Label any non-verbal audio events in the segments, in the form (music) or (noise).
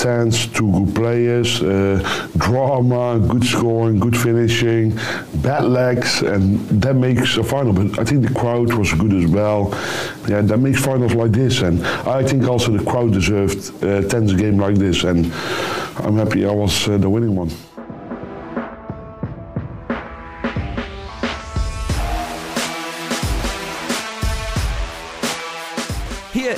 stands, two good players, uh, drama, good scoring, good finishing, bad legs, and that makes a final. But I think the crowd was good as well. Yeah, that makes finals like this, and I think also the crowd deserved uh, tense game like this, and I'm happy I was uh, the winning one.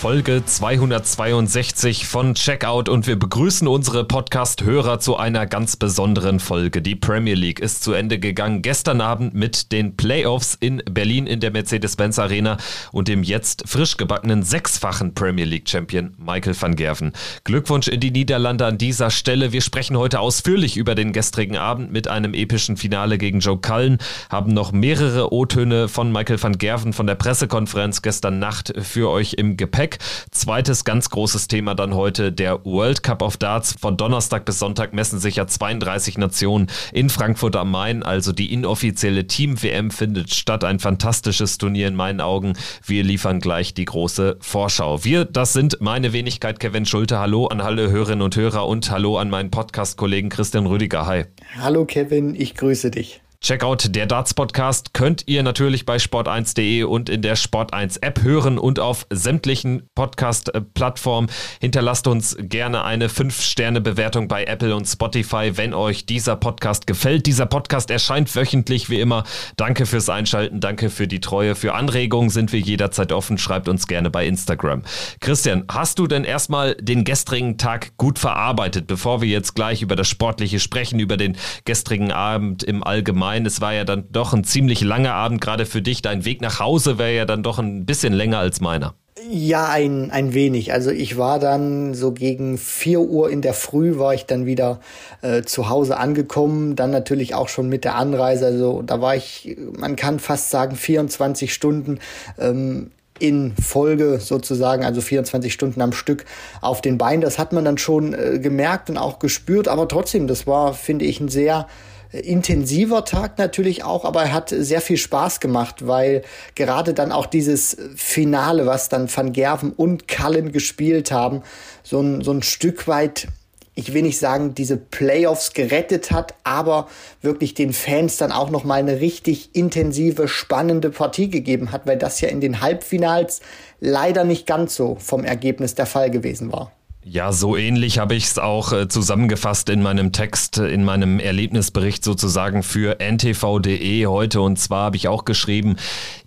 Folge 262 von Checkout und wir begrüßen unsere Podcast-Hörer zu einer ganz besonderen Folge. Die Premier League ist zu Ende gegangen gestern Abend mit den Playoffs in Berlin in der Mercedes-Benz Arena und dem jetzt frisch gebackenen sechsfachen Premier League-Champion Michael van Gerven. Glückwunsch in die Niederlande an dieser Stelle. Wir sprechen heute ausführlich über den gestrigen Abend mit einem epischen Finale gegen Joe Cullen, haben noch mehrere O-Töne von Michael van Gerven von der Pressekonferenz gestern Nacht für euch im Gepäck. Weg. Zweites ganz großes Thema dann heute der World Cup of Darts. Von Donnerstag bis Sonntag messen sich ja 32 Nationen in Frankfurt am Main. Also die inoffizielle Team-WM findet statt. Ein fantastisches Turnier in meinen Augen. Wir liefern gleich die große Vorschau. Wir, das sind meine Wenigkeit Kevin Schulte. Hallo an alle Hörerinnen und Hörer und hallo an meinen Podcast-Kollegen Christian Rüdiger. Hi. Hallo Kevin, ich grüße dich. Checkout der Darts Podcast könnt ihr natürlich bei sport1.de und in der Sport1 App hören und auf sämtlichen Podcast Plattformen. Hinterlasst uns gerne eine 5-Sterne Bewertung bei Apple und Spotify, wenn euch dieser Podcast gefällt. Dieser Podcast erscheint wöchentlich wie immer. Danke fürs Einschalten, danke für die Treue. Für Anregungen sind wir jederzeit offen. Schreibt uns gerne bei Instagram. Christian, hast du denn erstmal den gestrigen Tag gut verarbeitet, bevor wir jetzt gleich über das Sportliche sprechen, über den gestrigen Abend im Allgemeinen? Main. Es war ja dann doch ein ziemlich langer Abend, gerade für dich. Dein Weg nach Hause wäre ja dann doch ein bisschen länger als meiner. Ja, ein, ein wenig. Also ich war dann so gegen vier Uhr in der Früh war ich dann wieder äh, zu Hause angekommen. Dann natürlich auch schon mit der Anreise. Also da war ich, man kann fast sagen, 24 Stunden ähm, in Folge sozusagen, also 24 Stunden am Stück auf den Beinen. Das hat man dann schon äh, gemerkt und auch gespürt. Aber trotzdem, das war, finde ich, ein sehr intensiver Tag natürlich auch, aber er hat sehr viel Spaß gemacht, weil gerade dann auch dieses Finale, was dann Van Gerven und Cullen gespielt haben, so ein, so ein Stück weit ich will nicht sagen, diese Playoffs gerettet hat, aber wirklich den Fans dann auch noch mal eine richtig intensive, spannende Partie gegeben hat, weil das ja in den Halbfinals leider nicht ganz so vom Ergebnis der Fall gewesen war. Ja, so ähnlich habe ich es auch äh, zusammengefasst in meinem Text, äh, in meinem Erlebnisbericht sozusagen für ntv.de heute. Und zwar habe ich auch geschrieben,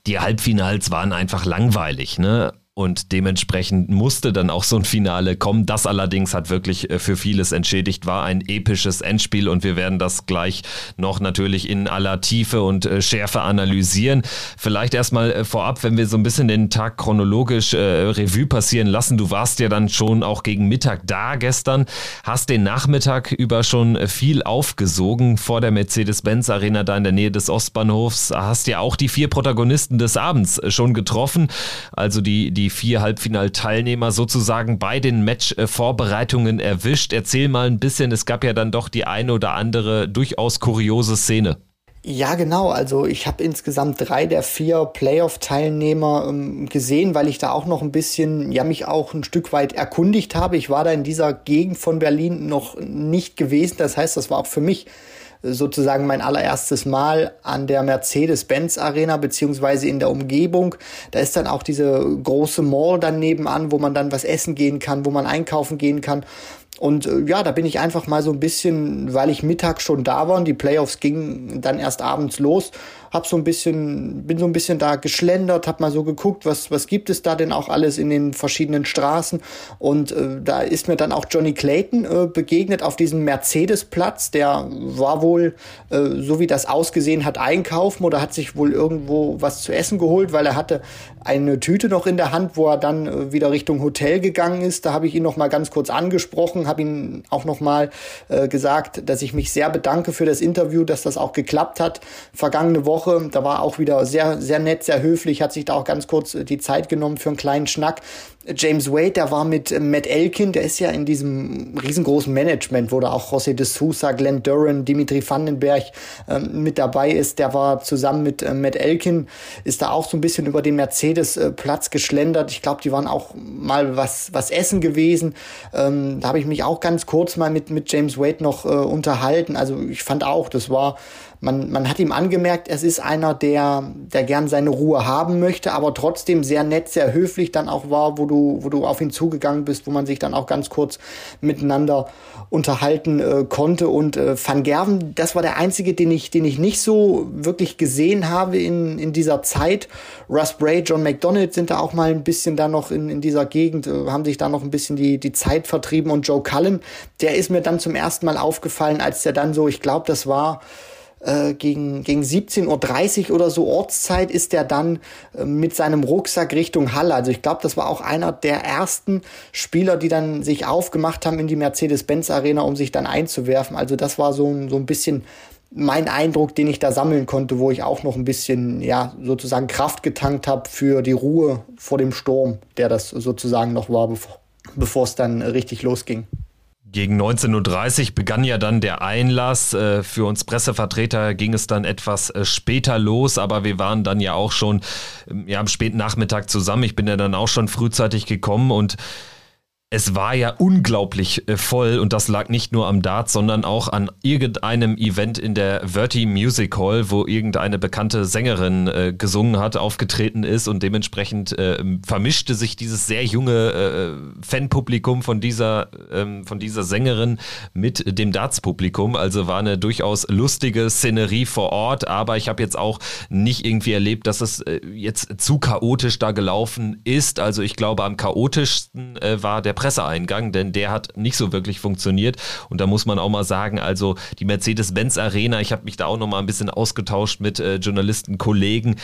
die Halbfinals waren einfach langweilig. Ne? Und dementsprechend musste dann auch so ein Finale kommen. Das allerdings hat wirklich äh, für vieles entschädigt, war ein episches Endspiel und wir werden das gleich noch natürlich in aller Tiefe und äh, Schärfe analysieren. Vielleicht erstmal äh, vorab, wenn wir so ein bisschen den Tag chronologisch äh, Revue passieren lassen. Du warst ja dann schon auch gegen Mittag da gestern, hast den Nachmittag über schon viel aufgesogen vor der Mercedes-Benz Arena da in der Nähe des Ostbahnhofs. Hast ja auch die vier Protagonisten des Abends schon getroffen. Also die, die die vier Halbfinalteilnehmer sozusagen bei den Match-Vorbereitungen erwischt. Erzähl mal ein bisschen, es gab ja dann doch die eine oder andere durchaus kuriose Szene. Ja, genau. Also ich habe insgesamt drei der vier Playoff-Teilnehmer ähm, gesehen, weil ich da auch noch ein bisschen, ja, mich auch ein Stück weit erkundigt habe. Ich war da in dieser Gegend von Berlin noch nicht gewesen. Das heißt, das war auch für mich sozusagen mein allererstes Mal an der Mercedes-Benz Arena beziehungsweise in der Umgebung. Da ist dann auch diese große Mall dann nebenan, wo man dann was essen gehen kann, wo man einkaufen gehen kann. Und äh, ja, da bin ich einfach mal so ein bisschen, weil ich Mittag schon da war und die Playoffs gingen dann erst abends los, hab so ein bisschen, bin so ein bisschen da geschlendert, hab mal so geguckt, was, was gibt es da denn auch alles in den verschiedenen Straßen. Und äh, da ist mir dann auch Johnny Clayton äh, begegnet auf diesem Mercedes-Platz. Der war wohl, äh, so wie das ausgesehen hat, einkaufen oder hat sich wohl irgendwo was zu essen geholt, weil er hatte eine Tüte noch in der Hand, wo er dann äh, wieder Richtung Hotel gegangen ist. Da habe ich ihn noch mal ganz kurz angesprochen gesprochen, habe ihn auch nochmal äh, gesagt, dass ich mich sehr bedanke für das Interview, dass das auch geklappt hat. Vergangene Woche, da war auch wieder sehr, sehr nett, sehr höflich, hat sich da auch ganz kurz äh, die Zeit genommen für einen kleinen Schnack. James Wade, der war mit äh, Matt Elkin, der ist ja in diesem riesengroßen Management, wo da auch José de Sousa, Glenn Duran, Dimitri Vandenberg ähm, mit dabei ist. Der war zusammen mit äh, Matt Elkin, ist da auch so ein bisschen über den Mercedes-Platz äh, geschlendert. Ich glaube, die waren auch mal was, was essen gewesen. Ähm, da habe ich mich auch ganz kurz mal mit, mit James Wade noch äh, unterhalten. Also ich fand auch, das war man, man hat ihm angemerkt, es ist einer, der, der gern seine Ruhe haben möchte, aber trotzdem sehr nett, sehr höflich dann auch war, wo du, wo du auf ihn zugegangen bist, wo man sich dann auch ganz kurz miteinander unterhalten äh, konnte. Und äh, Van Gerven, das war der einzige, den ich, den ich nicht so wirklich gesehen habe in, in dieser Zeit. Russ Bray, John McDonald sind da auch mal ein bisschen da noch in, in dieser Gegend, äh, haben sich da noch ein bisschen die, die Zeit vertrieben. Und Joe Cullen, der ist mir dann zum ersten Mal aufgefallen, als der dann so, ich glaube, das war äh, gegen, gegen 17.30 Uhr oder so Ortszeit ist er dann äh, mit seinem Rucksack Richtung Halle. Also ich glaube, das war auch einer der ersten Spieler, die dann sich aufgemacht haben in die Mercedes-Benz Arena, um sich dann einzuwerfen. Also das war so, so ein bisschen mein Eindruck, den ich da sammeln konnte, wo ich auch noch ein bisschen, ja, sozusagen Kraft getankt habe für die Ruhe vor dem Sturm, der das sozusagen noch war, bevor es dann richtig losging. Gegen 19.30 Uhr begann ja dann der Einlass. Äh, für uns Pressevertreter ging es dann etwas äh, später los, aber wir waren dann ja auch schon ähm, ja, am späten Nachmittag zusammen. Ich bin ja dann auch schon frühzeitig gekommen und es war ja unglaublich äh, voll und das lag nicht nur am Dart, sondern auch an irgendeinem Event in der Verti Music Hall, wo irgendeine bekannte Sängerin äh, gesungen hat, aufgetreten ist und dementsprechend äh, vermischte sich dieses sehr junge äh, Fanpublikum von dieser, ähm, von dieser Sängerin mit dem Darts-Publikum. Also war eine durchaus lustige Szenerie vor Ort, aber ich habe jetzt auch nicht irgendwie erlebt, dass es äh, jetzt zu chaotisch da gelaufen ist. Also ich glaube, am chaotischsten äh, war der Presseeingang, denn der hat nicht so wirklich funktioniert. Und da muss man auch mal sagen, also die Mercedes-Benz Arena, ich habe mich da auch noch mal ein bisschen ausgetauscht mit äh, Journalisten, Kollegen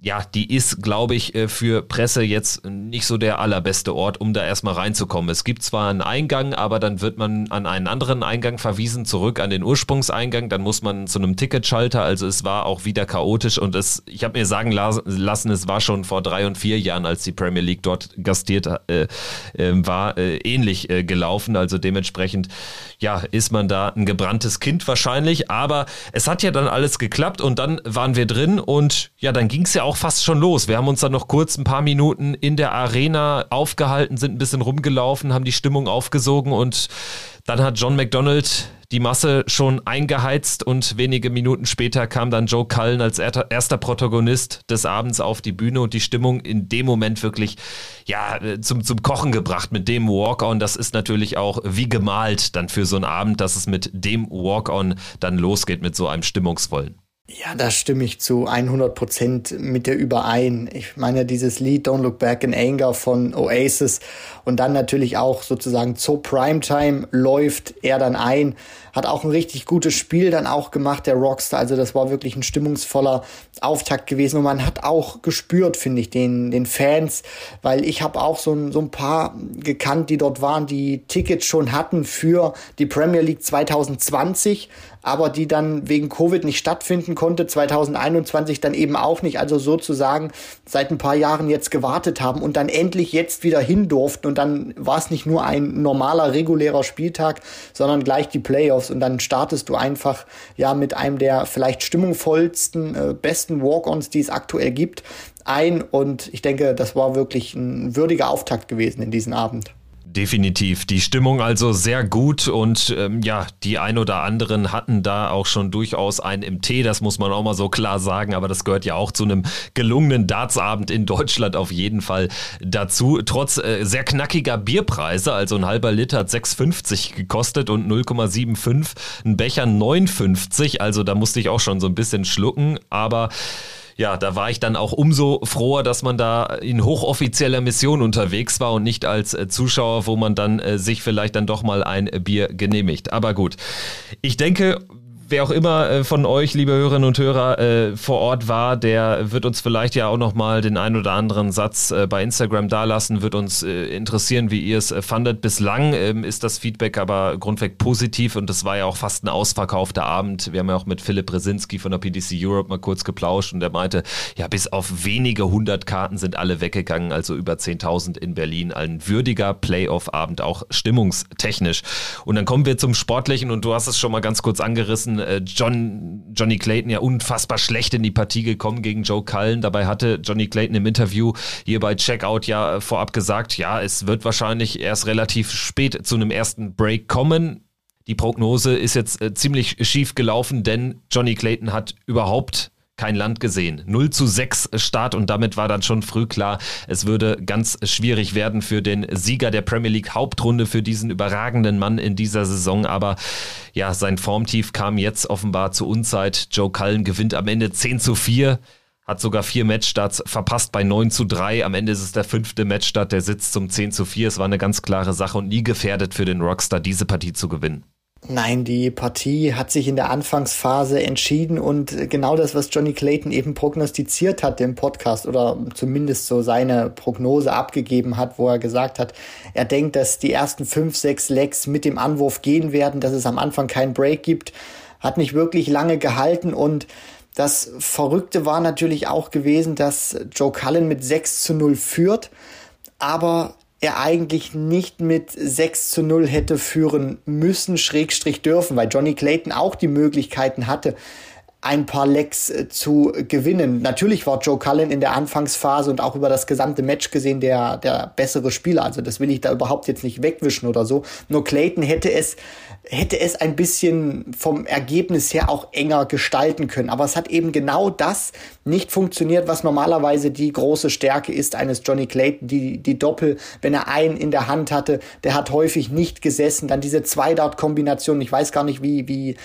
ja, die ist, glaube ich, äh, für Presse jetzt nicht so der allerbeste Ort, um da erstmal reinzukommen. Es gibt zwar einen Eingang, aber dann wird man an einen anderen Eingang verwiesen, zurück an den Ursprungseingang. Dann muss man zu einem Ticketschalter. Also es war auch wieder chaotisch und es, ich habe mir sagen lassen, es war schon vor drei und vier Jahren, als die Premier League dort gastiert äh, äh, war, äh, ähnlich äh, gelaufen. Also dementsprechend, ja, ist man da ein gebranntes Kind wahrscheinlich. Aber es hat ja dann alles geklappt und dann waren wir drin und ja, dann ging es ja auch auch fast schon los. Wir haben uns dann noch kurz ein paar Minuten in der Arena aufgehalten, sind ein bisschen rumgelaufen, haben die Stimmung aufgesogen und dann hat John McDonald die Masse schon eingeheizt und wenige Minuten später kam dann Joe Cullen als erster Protagonist des Abends auf die Bühne und die Stimmung in dem Moment wirklich ja zum, zum Kochen gebracht mit dem Walk-on. Das ist natürlich auch wie gemalt dann für so einen Abend, dass es mit dem Walk-on dann losgeht mit so einem stimmungsvollen. Ja, da stimme ich zu 100 Prozent mit dir überein. Ich meine, dieses Lied Don't Look Back in Anger von Oasis und dann natürlich auch sozusagen zur Primetime läuft er dann ein, hat auch ein richtig gutes Spiel dann auch gemacht, der Rockstar. Also das war wirklich ein stimmungsvoller Auftakt gewesen und man hat auch gespürt, finde ich, den, den Fans, weil ich habe auch so ein, so ein paar gekannt, die dort waren, die Tickets schon hatten für die Premier League 2020 aber die dann wegen Covid nicht stattfinden konnte, 2021 dann eben auch nicht, also sozusagen seit ein paar Jahren jetzt gewartet haben und dann endlich jetzt wieder hin durften und dann war es nicht nur ein normaler, regulärer Spieltag, sondern gleich die Playoffs und dann startest du einfach ja mit einem der vielleicht stimmungsvollsten, äh, besten Walk-ons, die es aktuell gibt, ein und ich denke, das war wirklich ein würdiger Auftakt gewesen in diesen Abend. Definitiv. Die Stimmung also sehr gut und ähm, ja, die ein oder anderen hatten da auch schon durchaus einen im Tee, das muss man auch mal so klar sagen, aber das gehört ja auch zu einem gelungenen Dartsabend in Deutschland auf jeden Fall dazu. Trotz äh, sehr knackiger Bierpreise, also ein halber Liter hat 6,50 gekostet und 0,75, ein Becher 9,50, also da musste ich auch schon so ein bisschen schlucken, aber ja, da war ich dann auch umso froher, dass man da in hochoffizieller Mission unterwegs war und nicht als äh, Zuschauer, wo man dann äh, sich vielleicht dann doch mal ein Bier genehmigt. Aber gut, ich denke, wer auch immer äh, von euch, liebe Hörerinnen und Hörer, äh, vor Ort war, der wird uns vielleicht ja auch nochmal den ein oder anderen Satz äh, bei Instagram dalassen, wird uns interessieren, wie ihr es fandet. Bislang ähm, ist das Feedback aber grundweg positiv und es war ja auch fast ein ausverkaufter Abend. Wir haben ja auch mit Philipp Brzezinski von der PDC Europe mal kurz geplauscht und der meinte, ja, bis auf wenige hundert Karten sind alle weggegangen, also über 10.000 in Berlin. Ein würdiger Playoff-Abend, auch stimmungstechnisch. Und dann kommen wir zum Sportlichen und du hast es schon mal ganz kurz angerissen. Äh, John, Johnny Clayton ja unfassbar schlecht in die Partie gekommen gegen Joe Cullen. Dabei hatte Johnny Clayton im Interview hier bei Checkout ja vorab gesagt, ja, es wird wahrscheinlich erst relativ spät zu einem ersten Break kommen. Die Prognose ist jetzt äh, ziemlich schief gelaufen, denn Johnny Clayton hat überhaupt kein Land gesehen. 0 zu 6 Start und damit war dann schon früh klar, es würde ganz schwierig werden für den Sieger der Premier League Hauptrunde, für diesen überragenden Mann in dieser Saison. Aber ja, sein Formtief kam jetzt offenbar zur Unzeit. Joe Cullen gewinnt am Ende 10 zu 4 hat sogar vier Matchstarts verpasst bei 9 zu 3. Am Ende ist es der fünfte Matchstart, der sitzt zum 10 zu 4. Es war eine ganz klare Sache und nie gefährdet für den Rockstar, diese Partie zu gewinnen. Nein, die Partie hat sich in der Anfangsphase entschieden und genau das, was Johnny Clayton eben prognostiziert hat im Podcast oder zumindest so seine Prognose abgegeben hat, wo er gesagt hat, er denkt, dass die ersten fünf, sechs Legs mit dem Anwurf gehen werden, dass es am Anfang keinen Break gibt, hat nicht wirklich lange gehalten und das Verrückte war natürlich auch gewesen, dass Joe Cullen mit 6 zu 0 führt, aber er eigentlich nicht mit 6 zu 0 hätte führen müssen, Schrägstrich dürfen, weil Johnny Clayton auch die Möglichkeiten hatte, ein paar Lecks äh, zu gewinnen. Natürlich war Joe Cullen in der Anfangsphase und auch über das gesamte Match gesehen der, der bessere Spieler. Also das will ich da überhaupt jetzt nicht wegwischen oder so. Nur Clayton hätte es, hätte es ein bisschen vom Ergebnis her auch enger gestalten können. Aber es hat eben genau das nicht funktioniert, was normalerweise die große Stärke ist eines Johnny Clayton. Die, die Doppel, wenn er einen in der Hand hatte, der hat häufig nicht gesessen. Dann diese Zwei-Dart-Kombination. Ich weiß gar nicht, wie, wie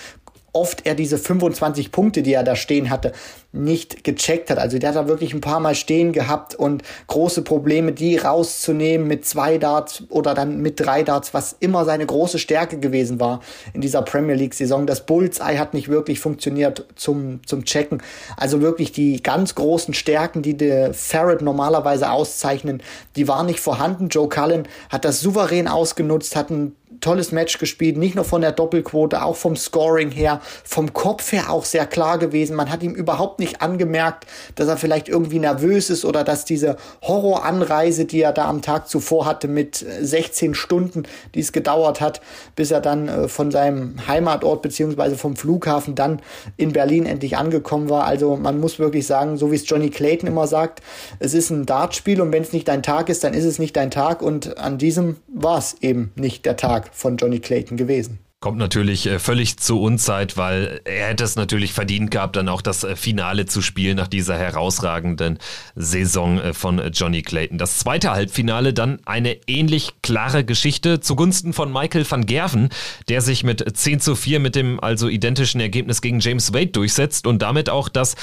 oft er diese 25 Punkte, die er da stehen hatte, nicht gecheckt hat. Also der hat da wirklich ein paar Mal stehen gehabt und große Probleme, die rauszunehmen mit zwei Darts oder dann mit drei Darts, was immer seine große Stärke gewesen war in dieser Premier League Saison. Das Bullseye hat nicht wirklich funktioniert zum, zum Checken. Also wirklich die ganz großen Stärken, die der Farrett normalerweise auszeichnen, die waren nicht vorhanden. Joe Cullen hat das souverän ausgenutzt, hat ein tolles Match gespielt, nicht nur von der Doppelquote, auch vom Scoring her, vom Kopf her auch sehr klar gewesen. Man hat ihm überhaupt nicht angemerkt, dass er vielleicht irgendwie nervös ist oder dass diese Horroranreise, die er da am Tag zuvor hatte mit 16 Stunden, die es gedauert hat, bis er dann äh, von seinem Heimatort beziehungsweise vom Flughafen dann in Berlin endlich angekommen war. Also man muss wirklich sagen, so wie es Johnny Clayton immer sagt, es ist ein Dartspiel und wenn es nicht dein Tag ist, dann ist es nicht dein Tag und an diesem war es eben nicht der Tag von Johnny Clayton gewesen. Kommt natürlich äh, völlig zur Unzeit, weil er hätte es natürlich verdient gehabt, dann auch das äh, Finale zu spielen nach dieser herausragenden Saison äh, von Johnny Clayton. Das zweite Halbfinale dann eine ähnlich klare Geschichte zugunsten von Michael van Gerven, der sich mit 10 zu 4 mit dem also identischen Ergebnis gegen James Wade durchsetzt und damit auch das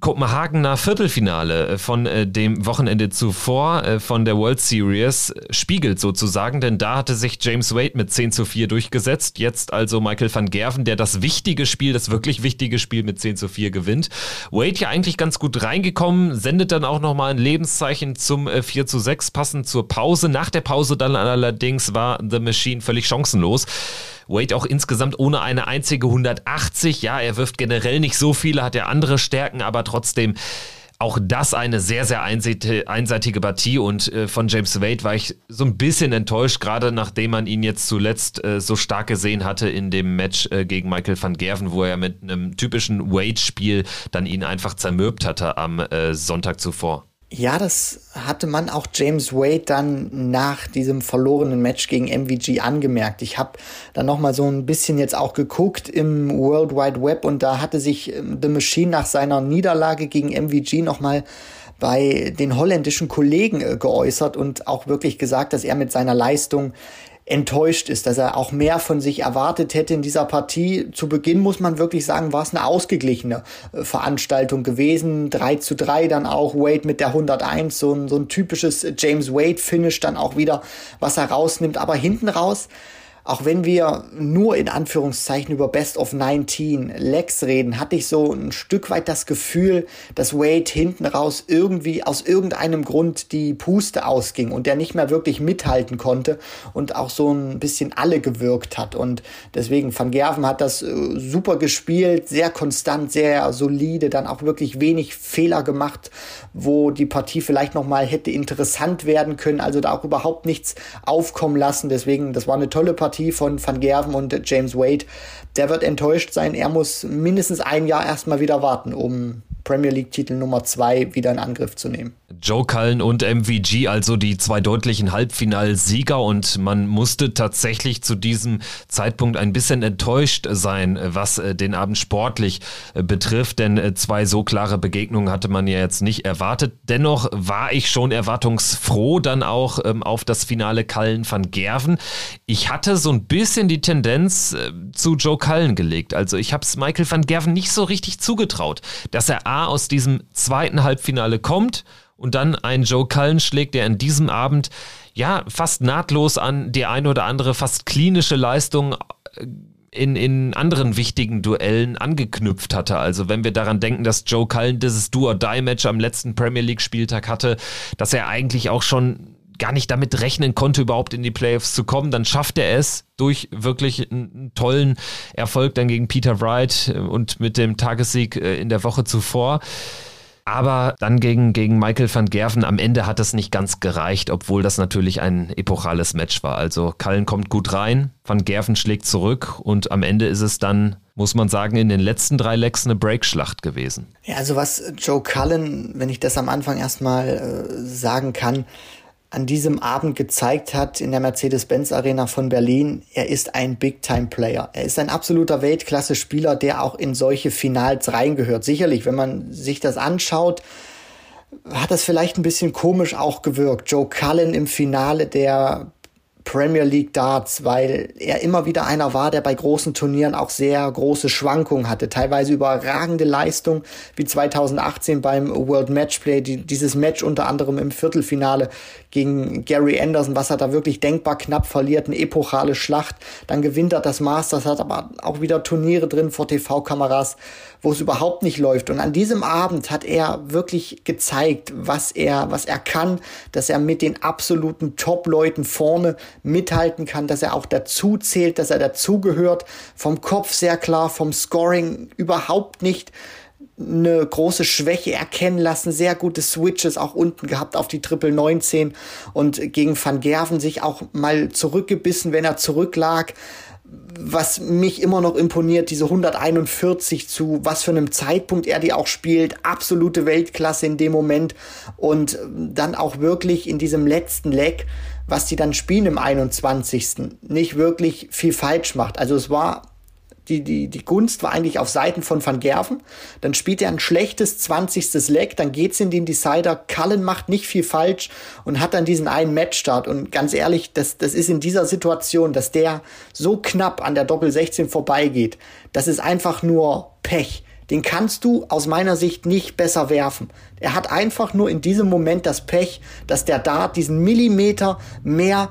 Kopenhagener Viertelfinale äh, von äh, dem Wochenende zuvor äh, von der World Series spiegelt sozusagen, denn da hatte sich James Wade mit 10 zu 4 durchgesetzt. Jetzt also Michael van Gerven, der das wichtige Spiel, das wirklich wichtige Spiel mit 10 zu 4 gewinnt. Wade ja eigentlich ganz gut reingekommen, sendet dann auch nochmal ein Lebenszeichen zum 4 zu 6, passend zur Pause. Nach der Pause dann allerdings war The Machine völlig chancenlos. Wade auch insgesamt ohne eine einzige 180. Ja, er wirft generell nicht so viele, hat er andere Stärken, aber trotzdem auch das eine sehr, sehr einseitige Partie und äh, von James Wade war ich so ein bisschen enttäuscht, gerade nachdem man ihn jetzt zuletzt äh, so stark gesehen hatte in dem Match äh, gegen Michael van Gerven, wo er mit einem typischen Wade-Spiel dann ihn einfach zermürbt hatte am äh, Sonntag zuvor. Ja, das hatte man auch James Wade dann nach diesem verlorenen Match gegen MVG angemerkt. Ich habe dann noch mal so ein bisschen jetzt auch geguckt im World Wide Web und da hatte sich ähm, The Machine nach seiner Niederlage gegen MVG noch mal bei den holländischen Kollegen äh, geäußert und auch wirklich gesagt, dass er mit seiner Leistung enttäuscht ist, dass er auch mehr von sich erwartet hätte in dieser Partie. Zu Beginn muss man wirklich sagen, war es eine ausgeglichene äh, Veranstaltung gewesen. 3 zu 3 dann auch Wade mit der 101, so ein, so ein typisches James Wade-Finish dann auch wieder, was er rausnimmt. Aber hinten raus auch wenn wir nur in Anführungszeichen über Best of 19 Legs reden, hatte ich so ein Stück weit das Gefühl, dass Wade hinten raus irgendwie aus irgendeinem Grund die Puste ausging und der nicht mehr wirklich mithalten konnte und auch so ein bisschen alle gewirkt hat. Und deswegen, Van Gerven hat das äh, super gespielt, sehr konstant, sehr solide, dann auch wirklich wenig Fehler gemacht, wo die Partie vielleicht nochmal hätte interessant werden können, also da auch überhaupt nichts aufkommen lassen. Deswegen, das war eine tolle Partie Partie von Van Gerven und James Wade, der wird enttäuscht sein. Er muss mindestens ein Jahr erstmal wieder warten, um Premier League-Titel Nummer zwei wieder in Angriff zu nehmen. Joe Cullen und MVG, also die zwei deutlichen Halbfinalsieger und man musste tatsächlich zu diesem Zeitpunkt ein bisschen enttäuscht sein, was äh, den Abend sportlich äh, betrifft, denn äh, zwei so klare Begegnungen hatte man ja jetzt nicht erwartet. Dennoch war ich schon erwartungsfroh dann auch ähm, auf das Finale Cullen van Gerven. Ich hatte so ein bisschen die Tendenz zu Joe Cullen gelegt, also ich habe es Michael van Gerven nicht so richtig zugetraut, dass er A aus diesem zweiten Halbfinale kommt und dann einen Joe Cullen schlägt, der in diesem Abend ja fast nahtlos an die eine oder andere fast klinische Leistung äh, in, in anderen wichtigen Duellen angeknüpft hatte. Also wenn wir daran denken, dass Joe Cullen dieses Do-or-Die-Match am letzten Premier League-Spieltag hatte, dass er eigentlich auch schon gar nicht damit rechnen konnte, überhaupt in die Playoffs zu kommen, dann schafft er es durch wirklich einen tollen Erfolg dann gegen Peter Wright und mit dem Tagessieg äh, in der Woche zuvor. Aber dann gegen, gegen Michael van Gerven am Ende hat es nicht ganz gereicht, obwohl das natürlich ein epochales Match war. Also Cullen kommt gut rein, van Gerven schlägt zurück und am Ende ist es dann, muss man sagen, in den letzten drei Lecks eine Breakschlacht gewesen. Ja, also was Joe Cullen, wenn ich das am Anfang erstmal äh, sagen kann, an diesem Abend gezeigt hat in der Mercedes-Benz Arena von Berlin, er ist ein Big-Time-Player. Er ist ein absoluter Weltklasse-Spieler, der auch in solche Finals reingehört. Sicherlich, wenn man sich das anschaut, hat das vielleicht ein bisschen komisch auch gewirkt. Joe Cullen im Finale der Premier League Darts, weil er immer wieder einer war, der bei großen Turnieren auch sehr große Schwankungen hatte, teilweise überragende Leistung, wie 2018 beim World Matchplay, die, dieses Match unter anderem im Viertelfinale gegen Gary Anderson, was er da wirklich denkbar knapp verliert, eine epochale Schlacht, dann gewinnt er das Masters, hat aber auch wieder Turniere drin vor TV-Kameras, wo es überhaupt nicht läuft. Und an diesem Abend hat er wirklich gezeigt, was er, was er kann, dass er mit den absoluten Top-Leuten vorne mithalten kann, dass er auch dazu zählt, dass er dazugehört. Vom Kopf sehr klar, vom Scoring überhaupt nicht eine große Schwäche erkennen lassen, sehr gute Switches auch unten gehabt auf die Triple 19 und gegen Van Gerven sich auch mal zurückgebissen, wenn er zurücklag was mich immer noch imponiert, diese 141 zu was für einem Zeitpunkt er die auch spielt, absolute Weltklasse in dem Moment und dann auch wirklich in diesem letzten Leg, was die dann spielen im 21. nicht wirklich viel falsch macht. Also es war die, die, die Gunst war eigentlich auf Seiten von Van Gerven. Dann spielt er ein schlechtes 20. Leg, dann geht's in den Decider. Cullen macht nicht viel falsch und hat dann diesen einen Matchstart. Und ganz ehrlich, das, das ist in dieser Situation, dass der so knapp an der Doppel 16 vorbeigeht, das ist einfach nur Pech. Den kannst du aus meiner Sicht nicht besser werfen. Er hat einfach nur in diesem Moment das Pech, dass der Dart diesen Millimeter mehr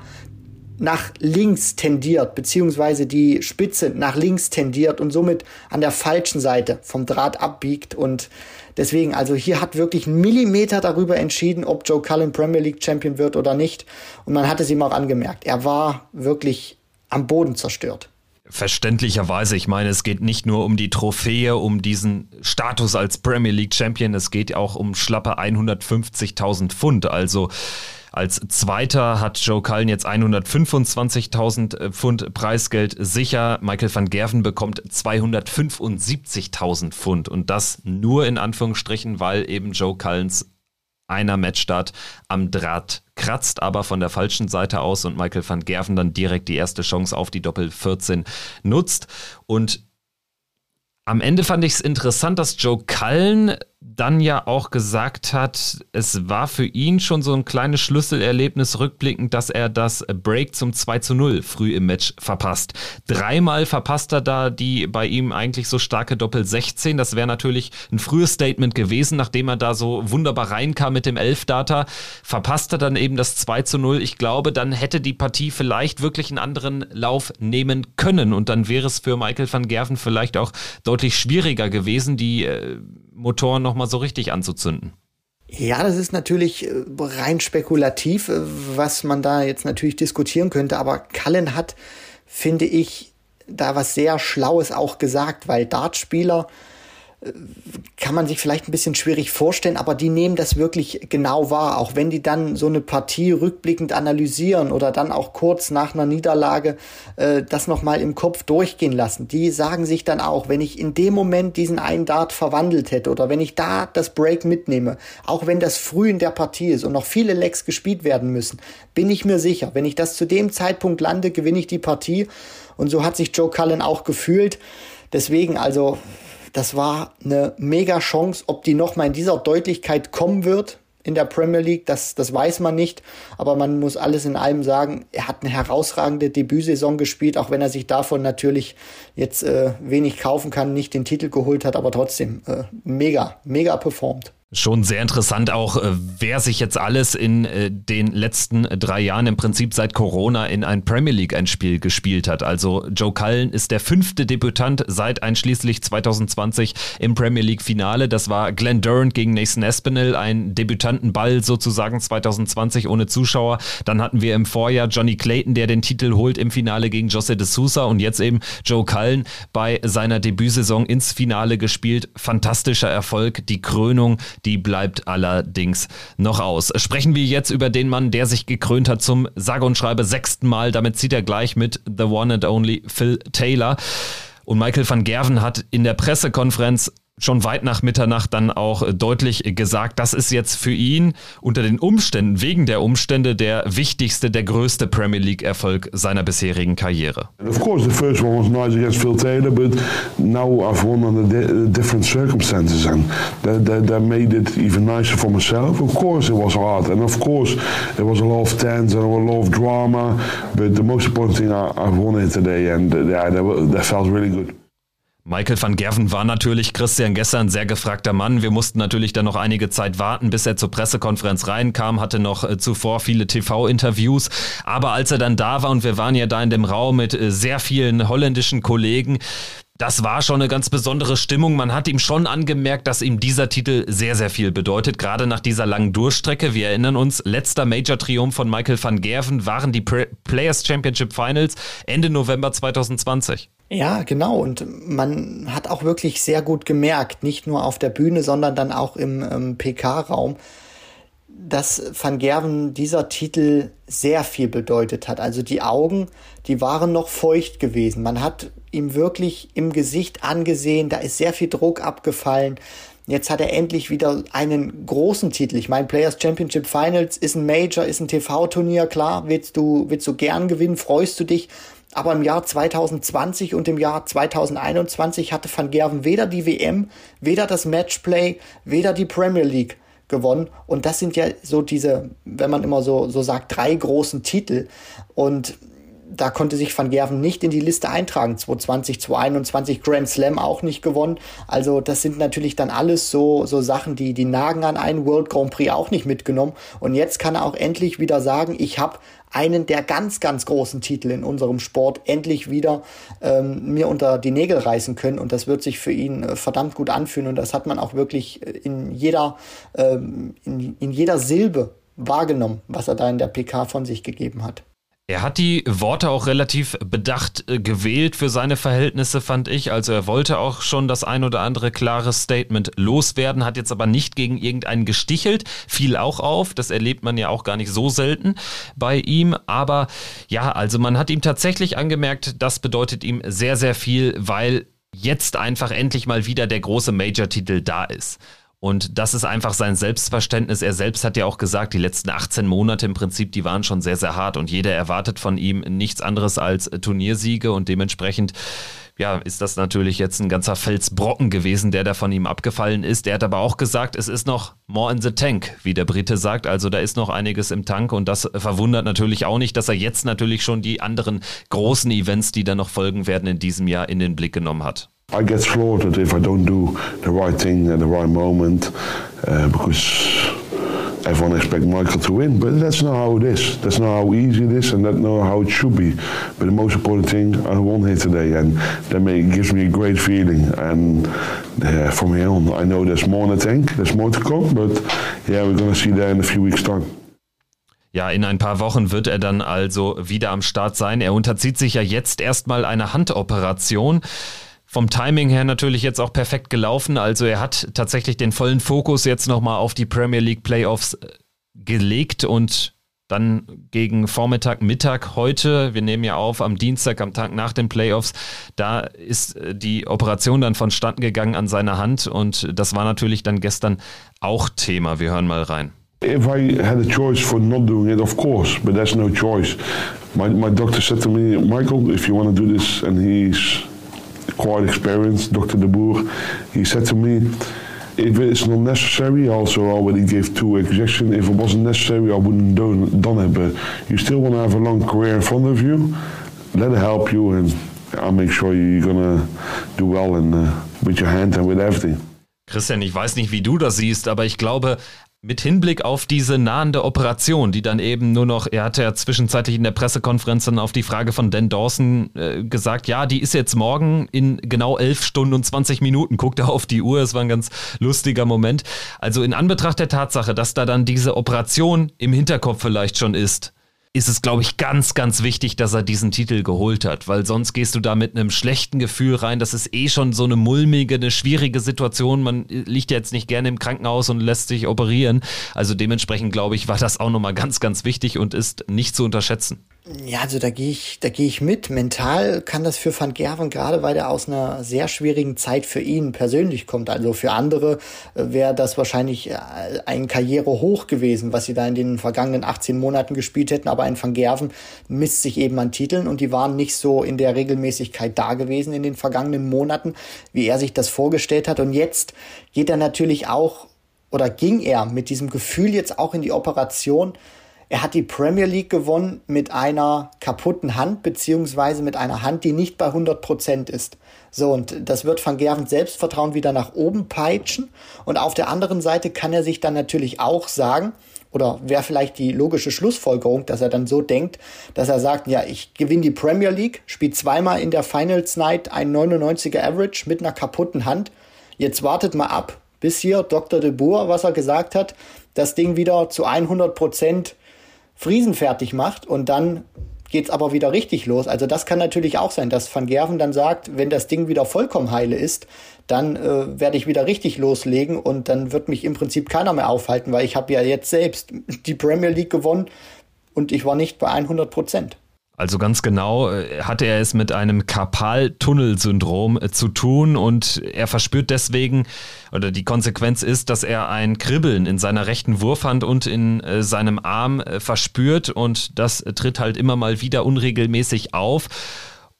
nach links tendiert, beziehungsweise die Spitze nach links tendiert und somit an der falschen Seite vom Draht abbiegt. Und deswegen, also hier hat wirklich ein Millimeter darüber entschieden, ob Joe Cullen Premier League Champion wird oder nicht. Und man hat es ihm auch angemerkt. Er war wirklich am Boden zerstört. Verständlicherweise, ich meine, es geht nicht nur um die Trophäe, um diesen Status als Premier League Champion, es geht auch um schlappe 150.000 Pfund. Also als Zweiter hat Joe Cullen jetzt 125.000 äh, Pfund Preisgeld sicher. Michael van Gerven bekommt 275.000 Pfund und das nur in Anführungsstrichen, weil eben Joe Cullens einer Matchstart am Draht kratzt, aber von der falschen Seite aus und Michael van Gerven dann direkt die erste Chance auf die Doppel 14 nutzt. Und am Ende fand ich es interessant, dass Joe Cullen dann ja auch gesagt hat, es war für ihn schon so ein kleines Schlüsselerlebnis rückblickend, dass er das Break zum 2 zu 0 früh im Match verpasst. Dreimal verpasst er da die bei ihm eigentlich so starke Doppel 16. Das wäre natürlich ein frühes Statement gewesen, nachdem er da so wunderbar reinkam mit dem Elfdata. Verpasst er dann eben das 2 zu 0. Ich glaube, dann hätte die Partie vielleicht wirklich einen anderen Lauf nehmen können und dann wäre es für Michael van Gerven vielleicht auch deutlich schwieriger gewesen, die äh, Motoren nochmal so richtig anzuzünden. Ja, das ist natürlich äh, rein spekulativ, äh, was man da jetzt natürlich diskutieren könnte. Aber Cullen hat, finde ich, da was sehr Schlaues auch gesagt, weil Dartspieler kann man sich vielleicht ein bisschen schwierig vorstellen, aber die nehmen das wirklich genau wahr. Auch wenn die dann so eine Partie rückblickend analysieren oder dann auch kurz nach einer Niederlage äh, das nochmal im Kopf durchgehen lassen. Die sagen sich dann auch, wenn ich in dem Moment diesen einen Dart verwandelt hätte oder wenn ich da das Break mitnehme, auch wenn das früh in der Partie ist und noch viele Lecks gespielt werden müssen, bin ich mir sicher, wenn ich das zu dem Zeitpunkt lande, gewinne ich die Partie. Und so hat sich Joe Cullen auch gefühlt. Deswegen also das war eine mega Chance. Ob die nochmal in dieser Deutlichkeit kommen wird in der Premier League, das, das weiß man nicht. Aber man muss alles in allem sagen, er hat eine herausragende Debütsaison gespielt, auch wenn er sich davon natürlich jetzt äh, wenig kaufen kann, nicht den Titel geholt hat, aber trotzdem äh, mega, mega performt. Schon sehr interessant auch, äh, wer sich jetzt alles in äh, den letzten drei Jahren im Prinzip seit Corona in ein Premier League ein Spiel gespielt hat. Also Joe Cullen ist der fünfte Debütant seit einschließlich 2020 im Premier League Finale. Das war Glenn Durant gegen Nathan Espinel, ein Debütantenball sozusagen 2020 ohne Zuschauer. Dann hatten wir im Vorjahr Johnny Clayton, der den Titel holt im Finale gegen Jose de Sousa und jetzt eben Joe Cullen bei seiner Debütsaison ins Finale gespielt. Fantastischer Erfolg, die Krönung die bleibt allerdings noch aus. Sprechen wir jetzt über den Mann, der sich gekrönt hat zum sage und schreibe sechsten Mal. Damit zieht er gleich mit The One and Only Phil Taylor. Und Michael van Gerven hat in der Pressekonferenz schon weit nach Mitternacht dann auch äh, deutlich gesagt, das ist jetzt für ihn unter den Umständen, wegen der Umstände, der wichtigste, der größte Premier League Erfolg seiner bisherigen Karriere. Of course, the first one was nice against Phil Taylor, but now I've won under different circumstances and that, that, that made it even nicer for myself. Of course, it was hard and of course, there was a lot of tense and a lot of drama, but the most important thing, I, I've won it today and uh, yeah, that, that felt really good. Michael van Gerven war natürlich Christian gestern sehr gefragter Mann. Wir mussten natürlich dann noch einige Zeit warten, bis er zur Pressekonferenz reinkam, hatte noch äh, zuvor viele TV-Interviews. Aber als er dann da war und wir waren ja da in dem Raum mit äh, sehr vielen holländischen Kollegen, das war schon eine ganz besondere Stimmung. Man hat ihm schon angemerkt, dass ihm dieser Titel sehr, sehr viel bedeutet. Gerade nach dieser langen Durchstrecke. Wir erinnern uns, letzter Major-Triumph von Michael van Gerven waren die Players Championship Finals Ende November 2020. Ja, genau. Und man hat auch wirklich sehr gut gemerkt, nicht nur auf der Bühne, sondern dann auch im, im PK-Raum, dass Van Gerven dieser Titel sehr viel bedeutet hat. Also die Augen, die waren noch feucht gewesen. Man hat ihm wirklich im Gesicht angesehen, da ist sehr viel Druck abgefallen. Jetzt hat er endlich wieder einen großen Titel. Ich meine, Players Championship Finals ist ein Major, ist ein TV-Turnier. Klar, willst du, willst du gern gewinnen, freust du dich. Aber im Jahr 2020 und im Jahr 2021 hatte Van Gerven weder die WM, weder das Matchplay, weder die Premier League gewonnen. Und das sind ja so diese, wenn man immer so, so sagt, drei großen Titel. Und da konnte sich Van Gerven nicht in die Liste eintragen. 2020, 2021 Grand Slam auch nicht gewonnen. Also das sind natürlich dann alles so, so Sachen, die, die nagen an einen World Grand Prix auch nicht mitgenommen. Und jetzt kann er auch endlich wieder sagen, ich habe einen der ganz, ganz großen Titel in unserem Sport endlich wieder ähm, mir unter die Nägel reißen können. Und das wird sich für ihn äh, verdammt gut anfühlen. Und das hat man auch wirklich äh, in jeder, ähm, in, in jeder Silbe wahrgenommen, was er da in der PK von sich gegeben hat. Er hat die Worte auch relativ bedacht äh, gewählt für seine Verhältnisse, fand ich. Also er wollte auch schon das ein oder andere klare Statement loswerden, hat jetzt aber nicht gegen irgendeinen gestichelt, fiel auch auf. Das erlebt man ja auch gar nicht so selten bei ihm. Aber ja, also man hat ihm tatsächlich angemerkt, das bedeutet ihm sehr, sehr viel, weil jetzt einfach endlich mal wieder der große Major-Titel da ist. Und das ist einfach sein Selbstverständnis. Er selbst hat ja auch gesagt, die letzten 18 Monate im Prinzip, die waren schon sehr, sehr hart und jeder erwartet von ihm nichts anderes als Turniersiege und dementsprechend ja, ist das natürlich jetzt ein ganzer Felsbrocken gewesen, der da von ihm abgefallen ist. Er hat aber auch gesagt, es ist noch more in the tank, wie der Brite sagt. Also da ist noch einiges im Tank und das verwundert natürlich auch nicht, dass er jetzt natürlich schon die anderen großen Events, die da noch folgen werden in diesem Jahr, in den Blick genommen hat. I get slaughtered if I don't do the right thing at the right moment uh, because everyone expects Michael to win. But that's not how it is. That's not how easy it is, and that's not how it should be. But the most important thing, I won here today, and that may, gives me a great feeling. And uh, from here on, I know there's more in the tank. There's more to come, but yeah, we're going to see that in a few weeks' time. Ja, in ein paar Wochen wird er dann also wieder am Start sein. Er unterzieht sich ja jetzt erstmal einer Handoperation vom Timing her natürlich jetzt auch perfekt gelaufen. Also er hat tatsächlich den vollen Fokus jetzt nochmal auf die Premier League Playoffs äh, gelegt und dann gegen Vormittag, Mittag heute, wir nehmen ja auf am Dienstag, am Tag nach den Playoffs, da ist äh, die Operation dann vonstatten gegangen an seiner Hand und das war natürlich dann gestern auch Thema. Wir hören mal rein. If I had a choice for not doing it, of course, but that's no choice. My, my doctor said to me, Michael, if you want to do this, and he's quite experienced, Dr. De Boer, he said to me, if it's not necessary, also already gave two injections. If it wasn't necessary, I wouldn't done, done it. But you still want to have a long career in front of you. Let it help you, and I'll make sure you're gonna do well and uh, with your hand and with everything. Christian, ich weiß nicht, wie du das siehst, aber ich glaube, mit Hinblick auf diese nahende Operation, die dann eben nur noch, er hatte ja zwischenzeitlich in der Pressekonferenz dann auf die Frage von Dan Dawson äh, gesagt, ja, die ist jetzt morgen in genau elf Stunden und 20 Minuten. Guckt er auf die Uhr, es war ein ganz lustiger Moment. Also in Anbetracht der Tatsache, dass da dann diese Operation im Hinterkopf vielleicht schon ist, ist es, glaube ich, ganz, ganz wichtig, dass er diesen Titel geholt hat, weil sonst gehst du da mit einem schlechten Gefühl rein. Das ist eh schon so eine mulmige, eine schwierige Situation. Man liegt jetzt nicht gerne im Krankenhaus und lässt sich operieren. Also dementsprechend, glaube ich, war das auch nochmal ganz, ganz wichtig und ist nicht zu unterschätzen. Ja, also da gehe ich, da gehe ich mit. Mental kann das für Van Gerven, gerade weil er aus einer sehr schwierigen Zeit für ihn persönlich kommt. Also für andere äh, wäre das wahrscheinlich äh, ein Karrierehoch gewesen, was sie da in den vergangenen 18 Monaten gespielt hätten. Aber ein Van Gerven misst sich eben an Titeln und die waren nicht so in der Regelmäßigkeit da gewesen in den vergangenen Monaten, wie er sich das vorgestellt hat. Und jetzt geht er natürlich auch oder ging er mit diesem Gefühl jetzt auch in die Operation, er hat die Premier League gewonnen mit einer kaputten Hand, beziehungsweise mit einer Hand, die nicht bei 100 Prozent ist. So, und das wird Van Gervens Selbstvertrauen wieder nach oben peitschen. Und auf der anderen Seite kann er sich dann natürlich auch sagen, oder wäre vielleicht die logische Schlussfolgerung, dass er dann so denkt, dass er sagt, ja, ich gewinne die Premier League, spiele zweimal in der Finals Night ein 99er Average mit einer kaputten Hand. Jetzt wartet mal ab, bis hier Dr. de Boer, was er gesagt hat, das Ding wieder zu 100 Prozent Friesen fertig macht und dann geht's aber wieder richtig los. Also das kann natürlich auch sein, dass Van Gerven dann sagt, wenn das Ding wieder vollkommen heile ist, dann äh, werde ich wieder richtig loslegen und dann wird mich im Prinzip keiner mehr aufhalten, weil ich habe ja jetzt selbst die Premier League gewonnen und ich war nicht bei 100 Prozent. Also ganz genau äh, hatte er es mit einem Karpaltunnelsyndrom äh, zu tun und er verspürt deswegen, oder die Konsequenz ist, dass er ein Kribbeln in seiner rechten Wurfhand und in äh, seinem Arm verspürt und das tritt halt immer mal wieder unregelmäßig auf.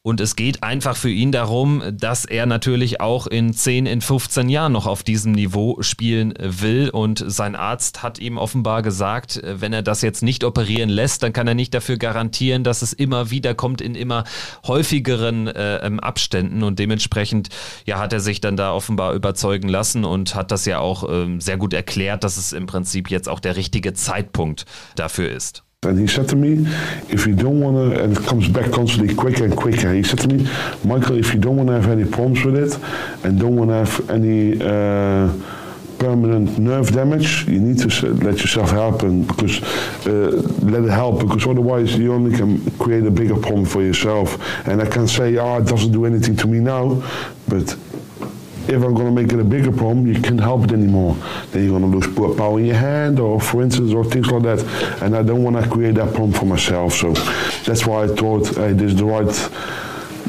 Und es geht einfach für ihn darum, dass er natürlich auch in 10, in 15 Jahren noch auf diesem Niveau spielen will. Und sein Arzt hat ihm offenbar gesagt, wenn er das jetzt nicht operieren lässt, dann kann er nicht dafür garantieren, dass es immer wieder kommt in immer häufigeren äh, ähm, Abständen. Und dementsprechend ja, hat er sich dann da offenbar überzeugen lassen und hat das ja auch ähm, sehr gut erklärt, dass es im Prinzip jetzt auch der richtige Zeitpunkt dafür ist. And he said to me, if you don't want to, and it comes back constantly quicker and quicker, he said to me, Michael, if you don't want to have any problems with it and don't want to have any uh, permanent nerve damage, you need to let yourself help and because uh, let it help because otherwise you only can create a bigger problem for yourself. And I can say, oh, it doesn't do anything to me now, but if I'm going to make it a bigger problem, you can't help it anymore. Then you're going to lose power in your hand, or for instance, or things like that. And I don't want to create that problem for myself. So that's why I thought hey, this is the right,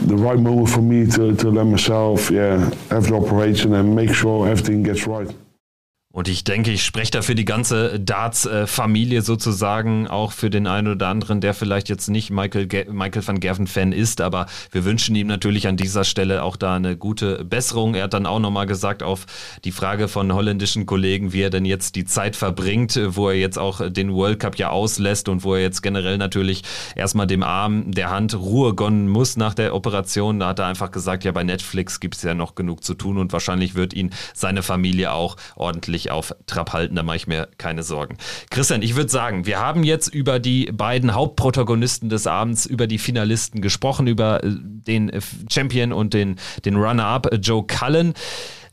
the right moment for me to, to let myself, yeah, have the operation and make sure everything gets right. Und ich denke, ich spreche da für die ganze Darts-Familie sozusagen, auch für den einen oder anderen, der vielleicht jetzt nicht Michael, Michael van Gerven-Fan ist, aber wir wünschen ihm natürlich an dieser Stelle auch da eine gute Besserung. Er hat dann auch nochmal gesagt auf die Frage von holländischen Kollegen, wie er denn jetzt die Zeit verbringt, wo er jetzt auch den World Cup ja auslässt und wo er jetzt generell natürlich erstmal dem Arm, der Hand Ruhe gönnen muss nach der Operation. Da hat er einfach gesagt, ja, bei Netflix gibt es ja noch genug zu tun und wahrscheinlich wird ihn seine Familie auch ordentlich ordentlich auf Trab halten, da mache ich mir keine Sorgen. Christian, ich würde sagen, wir haben jetzt über die beiden Hauptprotagonisten des Abends, über die Finalisten gesprochen, über äh, den Champion und den, den Runner-up, äh, Joe Cullen.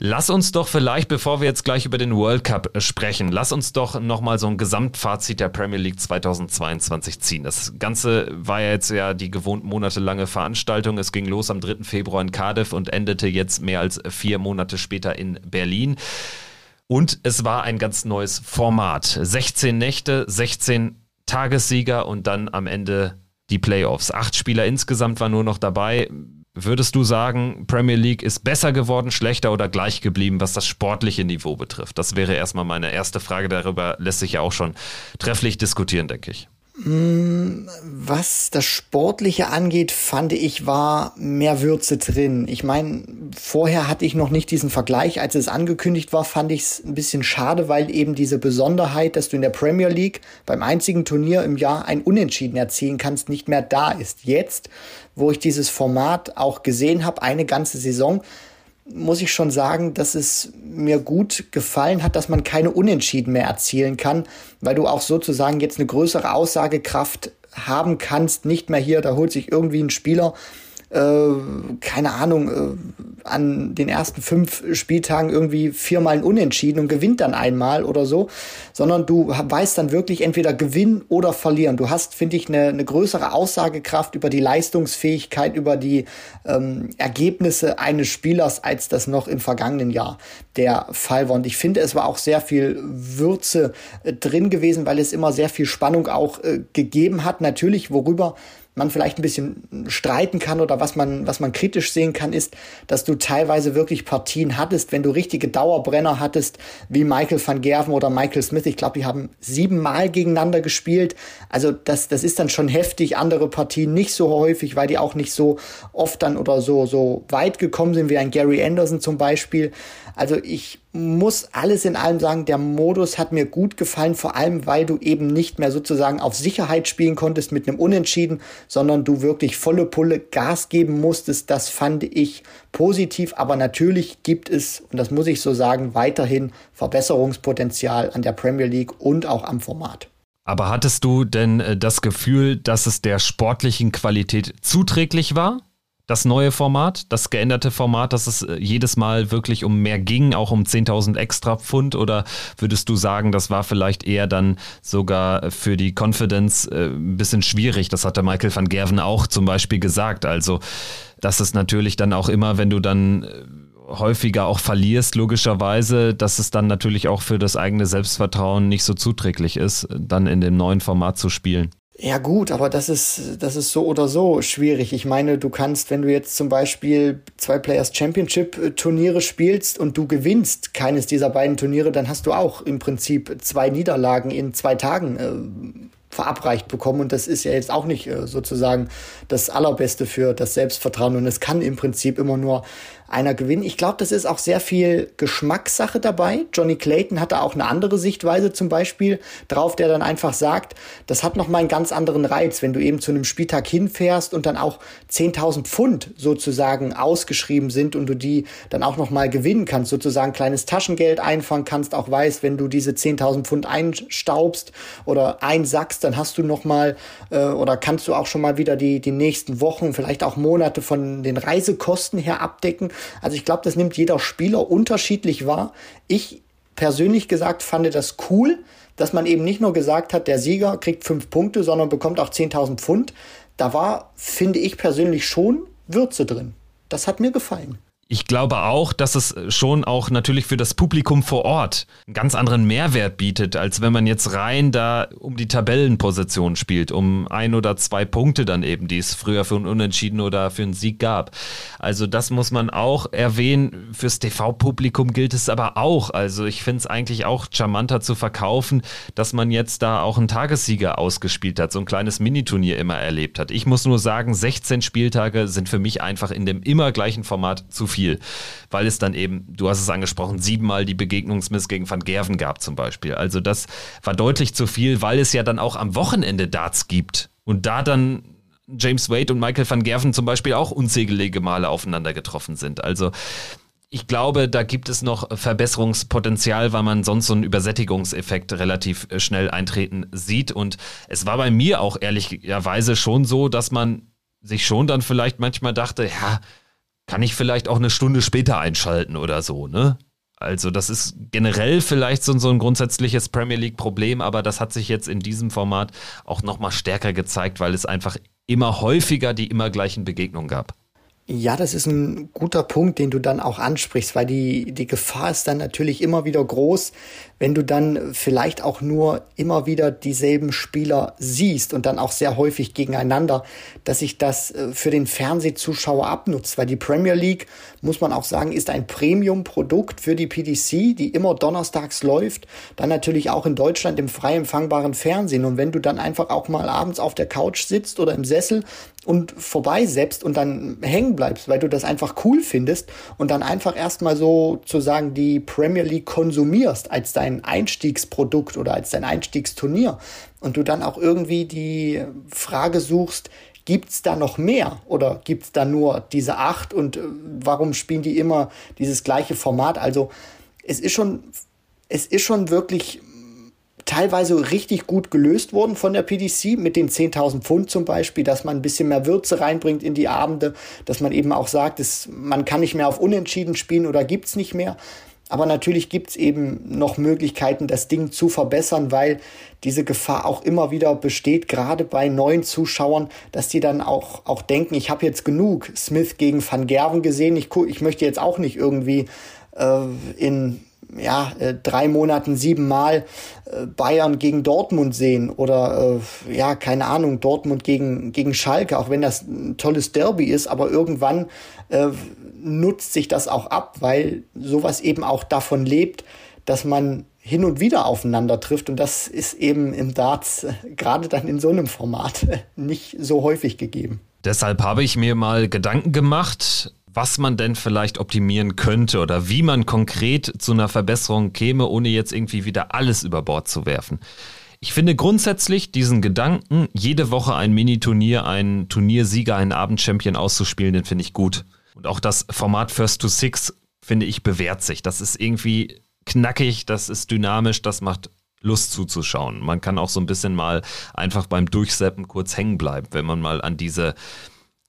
Lass uns doch vielleicht, bevor wir jetzt gleich über den World Cup äh, sprechen, lass uns doch nochmal so ein Gesamtfazit der Premier League 2022 ziehen. Das Ganze war ja jetzt ja die gewohnt monatelange Veranstaltung. Es ging los am 3. Februar in Cardiff und endete jetzt mehr als vier Monate später in Berlin. Und es war ein ganz neues Format. 16 Nächte, 16 Tagessieger und dann am Ende die Playoffs. Acht Spieler insgesamt waren nur noch dabei. Würdest du sagen, Premier League ist besser geworden, schlechter oder gleich geblieben, was das sportliche Niveau betrifft? Das wäre erstmal meine erste Frage. Darüber lässt sich ja auch schon trefflich diskutieren, denke ich. Was das Sportliche angeht, fand ich, war mehr Würze drin. Ich meine, vorher hatte ich noch nicht diesen Vergleich. Als es angekündigt war, fand ich es ein bisschen schade, weil eben diese Besonderheit, dass du in der Premier League beim einzigen Turnier im Jahr ein Unentschieden erzielen kannst, nicht mehr da ist. Jetzt, wo ich dieses Format auch gesehen habe, eine ganze Saison, muss ich schon sagen, dass es mir gut gefallen hat, dass man keine Unentschieden mehr erzielen kann, weil du auch sozusagen jetzt eine größere Aussagekraft haben kannst, nicht mehr hier, da holt sich irgendwie ein Spieler äh, keine Ahnung, äh, an den ersten fünf Spieltagen irgendwie viermal ein Unentschieden und gewinnt dann einmal oder so, sondern du weißt dann wirklich entweder gewinnen oder verlieren. Du hast, finde ich, eine, eine größere Aussagekraft über die Leistungsfähigkeit, über die ähm, Ergebnisse eines Spielers, als das noch im vergangenen Jahr der Fall war. Und ich finde, es war auch sehr viel Würze äh, drin gewesen, weil es immer sehr viel Spannung auch äh, gegeben hat. Natürlich, worüber man vielleicht ein bisschen streiten kann oder was man, was man kritisch sehen kann, ist, dass du teilweise wirklich Partien hattest, wenn du richtige Dauerbrenner hattest, wie Michael van Gerven oder Michael Smith. Ich glaube, die haben siebenmal gegeneinander gespielt. Also das, das ist dann schon heftig. Andere Partien nicht so häufig, weil die auch nicht so oft dann oder so, so weit gekommen sind wie ein Gary Anderson zum Beispiel. Also ich muss alles in allem sagen, der Modus hat mir gut gefallen, vor allem weil du eben nicht mehr sozusagen auf Sicherheit spielen konntest mit einem Unentschieden, sondern du wirklich volle Pulle Gas geben musstest. Das fand ich positiv, aber natürlich gibt es, und das muss ich so sagen, weiterhin Verbesserungspotenzial an der Premier League und auch am Format. Aber hattest du denn äh, das Gefühl, dass es der sportlichen Qualität zuträglich war? Das neue Format, das geänderte Format, dass es äh, jedes Mal wirklich um mehr ging, auch um 10.000 extra Pfund? Oder würdest du sagen, das war vielleicht eher dann sogar für die Confidence äh, ein bisschen schwierig? Das hat der Michael van Gerven auch zum Beispiel gesagt. Also, dass es natürlich dann auch immer, wenn du dann äh, häufiger auch verlierst, logischerweise, dass es dann natürlich auch für das eigene Selbstvertrauen nicht so zuträglich ist, dann in dem neuen Format zu spielen. Ja gut, aber das ist, das ist so oder so schwierig. Ich meine, du kannst, wenn du jetzt zum Beispiel zwei Players Championship äh, Turniere spielst und du gewinnst keines dieser beiden Turniere, dann hast du auch im Prinzip zwei Niederlagen in zwei Tagen äh, verabreicht bekommen. Und das ist ja jetzt auch nicht äh, sozusagen das Allerbeste für das Selbstvertrauen. Und es kann im Prinzip immer nur einer gewinnen. Ich glaube, das ist auch sehr viel Geschmackssache dabei. Johnny Clayton hatte auch eine andere Sichtweise zum Beispiel drauf, der dann einfach sagt, das hat nochmal einen ganz anderen Reiz, wenn du eben zu einem Spieltag hinfährst und dann auch 10.000 Pfund sozusagen ausgeschrieben sind und du die dann auch nochmal gewinnen kannst, sozusagen kleines Taschengeld einfangen kannst, auch weißt, wenn du diese 10.000 Pfund einstaubst oder einsackst, dann hast du nochmal äh, oder kannst du auch schon mal wieder die, die nächsten Wochen, vielleicht auch Monate von den Reisekosten her abdecken. Also ich glaube, das nimmt jeder Spieler unterschiedlich wahr. Ich persönlich gesagt fand das cool, dass man eben nicht nur gesagt hat, der Sieger kriegt fünf Punkte, sondern bekommt auch 10.000 Pfund. Da war, finde ich persönlich schon Würze drin. Das hat mir gefallen. Ich glaube auch, dass es schon auch natürlich für das Publikum vor Ort einen ganz anderen Mehrwert bietet, als wenn man jetzt rein da um die Tabellenposition spielt, um ein oder zwei Punkte dann eben, die es früher für einen Unentschieden oder für einen Sieg gab. Also das muss man auch erwähnen. Fürs TV-Publikum gilt es aber auch. Also ich finde es eigentlich auch charmanter zu verkaufen, dass man jetzt da auch einen Tagessieger ausgespielt hat, so ein kleines Miniturnier immer erlebt hat. Ich muss nur sagen, 16 Spieltage sind für mich einfach in dem immer gleichen Format zu viel viel, weil es dann eben, du hast es angesprochen, siebenmal die Begegnungsmiss gegen Van Gerven gab zum Beispiel. Also das war deutlich zu viel, weil es ja dann auch am Wochenende Darts gibt und da dann James Wade und Michael van Gerven zum Beispiel auch unzählige Male aufeinander getroffen sind. Also ich glaube, da gibt es noch Verbesserungspotenzial, weil man sonst so einen Übersättigungseffekt relativ äh, schnell eintreten sieht. Und es war bei mir auch ehrlicherweise schon so, dass man sich schon dann vielleicht manchmal dachte, ja, kann ich vielleicht auch eine Stunde später einschalten oder so, ne? Also das ist generell vielleicht so, so ein grundsätzliches Premier League-Problem, aber das hat sich jetzt in diesem Format auch nochmal stärker gezeigt, weil es einfach immer häufiger die immer gleichen Begegnungen gab. Ja, das ist ein guter Punkt, den du dann auch ansprichst, weil die, die Gefahr ist dann natürlich immer wieder groß, wenn du dann vielleicht auch nur immer wieder dieselben Spieler siehst und dann auch sehr häufig gegeneinander, dass sich das äh, für den Fernsehzuschauer abnutzt, weil die Premier League, muss man auch sagen, ist ein Premium-Produkt für die PDC, die immer donnerstags läuft, dann natürlich auch in Deutschland im frei empfangbaren Fernsehen. Und wenn du dann einfach auch mal abends auf der Couch sitzt oder im Sessel und vorbeisetzt und dann hängen bleibst, weil du das einfach cool findest und dann einfach erstmal so zu sagen die Premier League konsumierst als dein Einstiegsprodukt oder als dein Einstiegsturnier und du dann auch irgendwie die Frage suchst, gibt's da noch mehr oder gibt's da nur diese acht und äh, warum spielen die immer dieses gleiche Format? Also es ist schon, es ist schon wirklich teilweise richtig gut gelöst worden von der PDC mit den 10.000 Pfund zum Beispiel, dass man ein bisschen mehr Würze reinbringt in die Abende, dass man eben auch sagt, dass man kann nicht mehr auf Unentschieden spielen oder gibt's nicht mehr. Aber natürlich gibt's eben noch Möglichkeiten, das Ding zu verbessern, weil diese Gefahr auch immer wieder besteht, gerade bei neuen Zuschauern, dass die dann auch, auch denken, ich habe jetzt genug Smith gegen Van Gerven gesehen, ich, ich möchte jetzt auch nicht irgendwie äh, in ja, äh, drei Monaten siebenmal äh, Bayern gegen Dortmund sehen oder äh, ja, keine Ahnung, Dortmund gegen, gegen Schalke, auch wenn das ein tolles Derby ist, aber irgendwann äh, nutzt sich das auch ab, weil sowas eben auch davon lebt, dass man hin und wieder aufeinander trifft und das ist eben im Darts äh, gerade dann in so einem Format (laughs) nicht so häufig gegeben. Deshalb habe ich mir mal Gedanken gemacht, was man denn vielleicht optimieren könnte oder wie man konkret zu einer Verbesserung käme, ohne jetzt irgendwie wieder alles über Bord zu werfen. Ich finde grundsätzlich diesen Gedanken, jede Woche ein Mini-Turnier, einen Turniersieger, einen Abendchampion auszuspielen, den finde ich gut. Und auch das Format First to Six, finde ich, bewährt sich. Das ist irgendwie knackig, das ist dynamisch, das macht Lust zuzuschauen. Man kann auch so ein bisschen mal einfach beim Durchseppen kurz hängen bleiben, wenn man mal an diese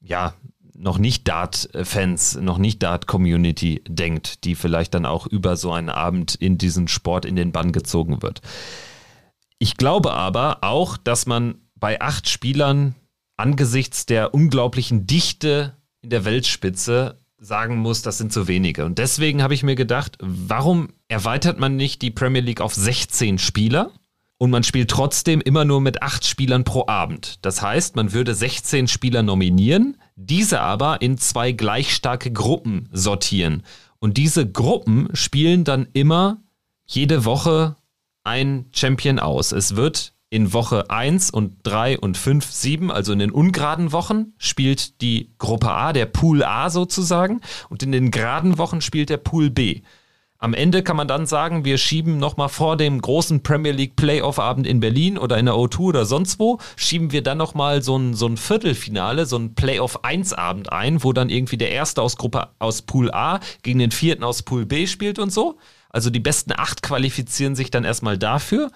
ja, noch nicht Dart-Fans, noch nicht Dart-Community denkt, die vielleicht dann auch über so einen Abend in diesen Sport in den Bann gezogen wird. Ich glaube aber auch, dass man bei acht Spielern angesichts der unglaublichen Dichte in der Weltspitze sagen muss, das sind zu wenige. Und deswegen habe ich mir gedacht, warum erweitert man nicht die Premier League auf 16 Spieler? Und man spielt trotzdem immer nur mit acht Spielern pro Abend. Das heißt, man würde 16 Spieler nominieren, diese aber in zwei gleich starke Gruppen sortieren. Und diese Gruppen spielen dann immer jede Woche ein Champion aus. Es wird in Woche 1 und 3 und 5, 7, also in den ungeraden Wochen, spielt die Gruppe A, der Pool A sozusagen, und in den geraden Wochen spielt der Pool B. Am Ende kann man dann sagen, wir schieben nochmal vor dem großen Premier League Playoff-Abend in Berlin oder in der O2 oder sonst wo, schieben wir dann nochmal so ein, so ein Viertelfinale, so ein Playoff-1-Abend ein, wo dann irgendwie der Erste aus Gruppe aus Pool A gegen den Vierten aus Pool B spielt und so. Also die besten acht qualifizieren sich dann erstmal dafür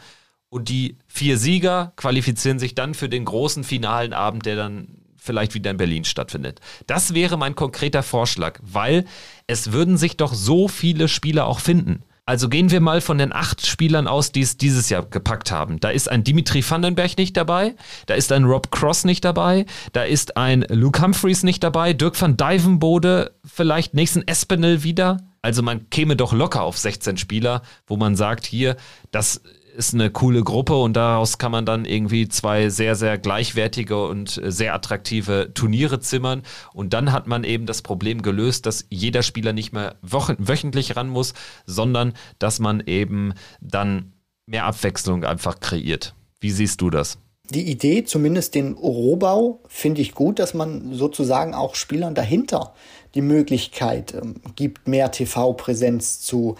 und die vier Sieger qualifizieren sich dann für den großen finalen Abend, der dann vielleicht wieder in Berlin stattfindet. Das wäre mein konkreter Vorschlag, weil es würden sich doch so viele Spieler auch finden. Also gehen wir mal von den acht Spielern aus, die es dieses Jahr gepackt haben. Da ist ein Dimitri Vandenberg nicht dabei, da ist ein Rob Cross nicht dabei, da ist ein Luke Humphreys nicht dabei, Dirk van Dijvenbode vielleicht nächsten Espinel wieder. Also man käme doch locker auf 16 Spieler, wo man sagt, hier, das ist eine coole Gruppe und daraus kann man dann irgendwie zwei sehr, sehr gleichwertige und sehr attraktive Turniere zimmern. Und dann hat man eben das Problem gelöst, dass jeder Spieler nicht mehr wöchentlich ran muss, sondern dass man eben dann mehr Abwechslung einfach kreiert. Wie siehst du das? Die Idee, zumindest den Rohbau, finde ich gut, dass man sozusagen auch Spielern dahinter die Möglichkeit ähm, gibt, mehr TV-Präsenz zu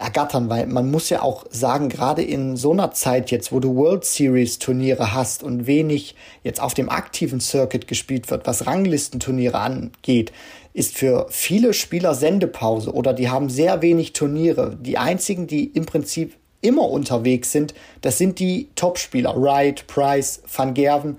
ergattern, weil man muss ja auch sagen, gerade in so einer Zeit jetzt, wo du World Series Turniere hast und wenig jetzt auf dem aktiven Circuit gespielt wird, was Ranglistenturniere angeht, ist für viele Spieler Sendepause oder die haben sehr wenig Turniere. Die einzigen, die im Prinzip immer unterwegs sind, das sind die Topspieler, Wright, Price, Van Gerven.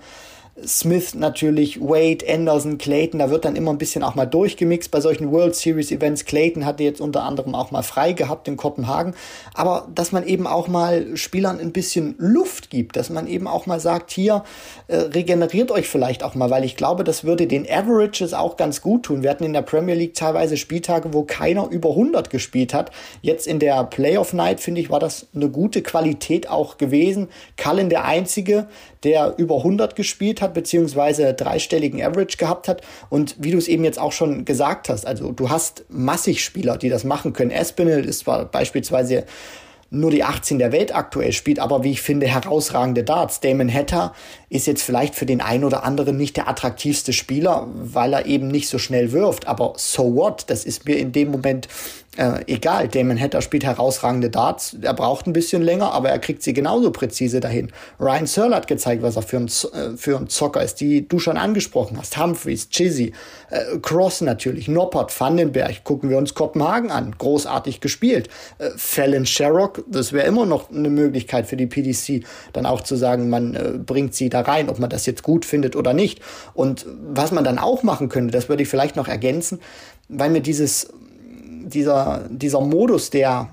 Smith natürlich, Wade, Anderson, Clayton, da wird dann immer ein bisschen auch mal durchgemixt bei solchen World Series Events. Clayton hatte jetzt unter anderem auch mal frei gehabt in Kopenhagen. Aber dass man eben auch mal Spielern ein bisschen Luft gibt, dass man eben auch mal sagt, hier, äh, regeneriert euch vielleicht auch mal, weil ich glaube, das würde den Averages auch ganz gut tun. Wir hatten in der Premier League teilweise Spieltage, wo keiner über 100 gespielt hat. Jetzt in der Playoff Night, finde ich, war das eine gute Qualität auch gewesen. Cullen der Einzige, der über 100 gespielt hat, beziehungsweise dreistelligen Average gehabt hat. Und wie du es eben jetzt auch schon gesagt hast, also du hast massig Spieler, die das machen können. Espinel ist zwar beispielsweise nur die 18 der Welt aktuell spielt, aber wie ich finde, herausragende Darts. Damon Hatter ist jetzt vielleicht für den einen oder anderen nicht der attraktivste Spieler, weil er eben nicht so schnell wirft. Aber so what? Das ist mir in dem Moment äh, egal, Damon Hatter spielt herausragende Darts. Er braucht ein bisschen länger, aber er kriegt sie genauso präzise dahin. Ryan Searle hat gezeigt, was er für ein, äh, für ein Zocker ist, die du schon angesprochen hast. Humphreys, Chizzy, äh, Cross natürlich, Noppert, Vandenberg. Gucken wir uns Kopenhagen an. Großartig gespielt. Äh, Fallon Sherrock, das wäre immer noch eine Möglichkeit für die PDC, dann auch zu sagen, man äh, bringt sie da rein, ob man das jetzt gut findet oder nicht. Und was man dann auch machen könnte, das würde ich vielleicht noch ergänzen, weil mir dieses dieser, dieser Modus, der,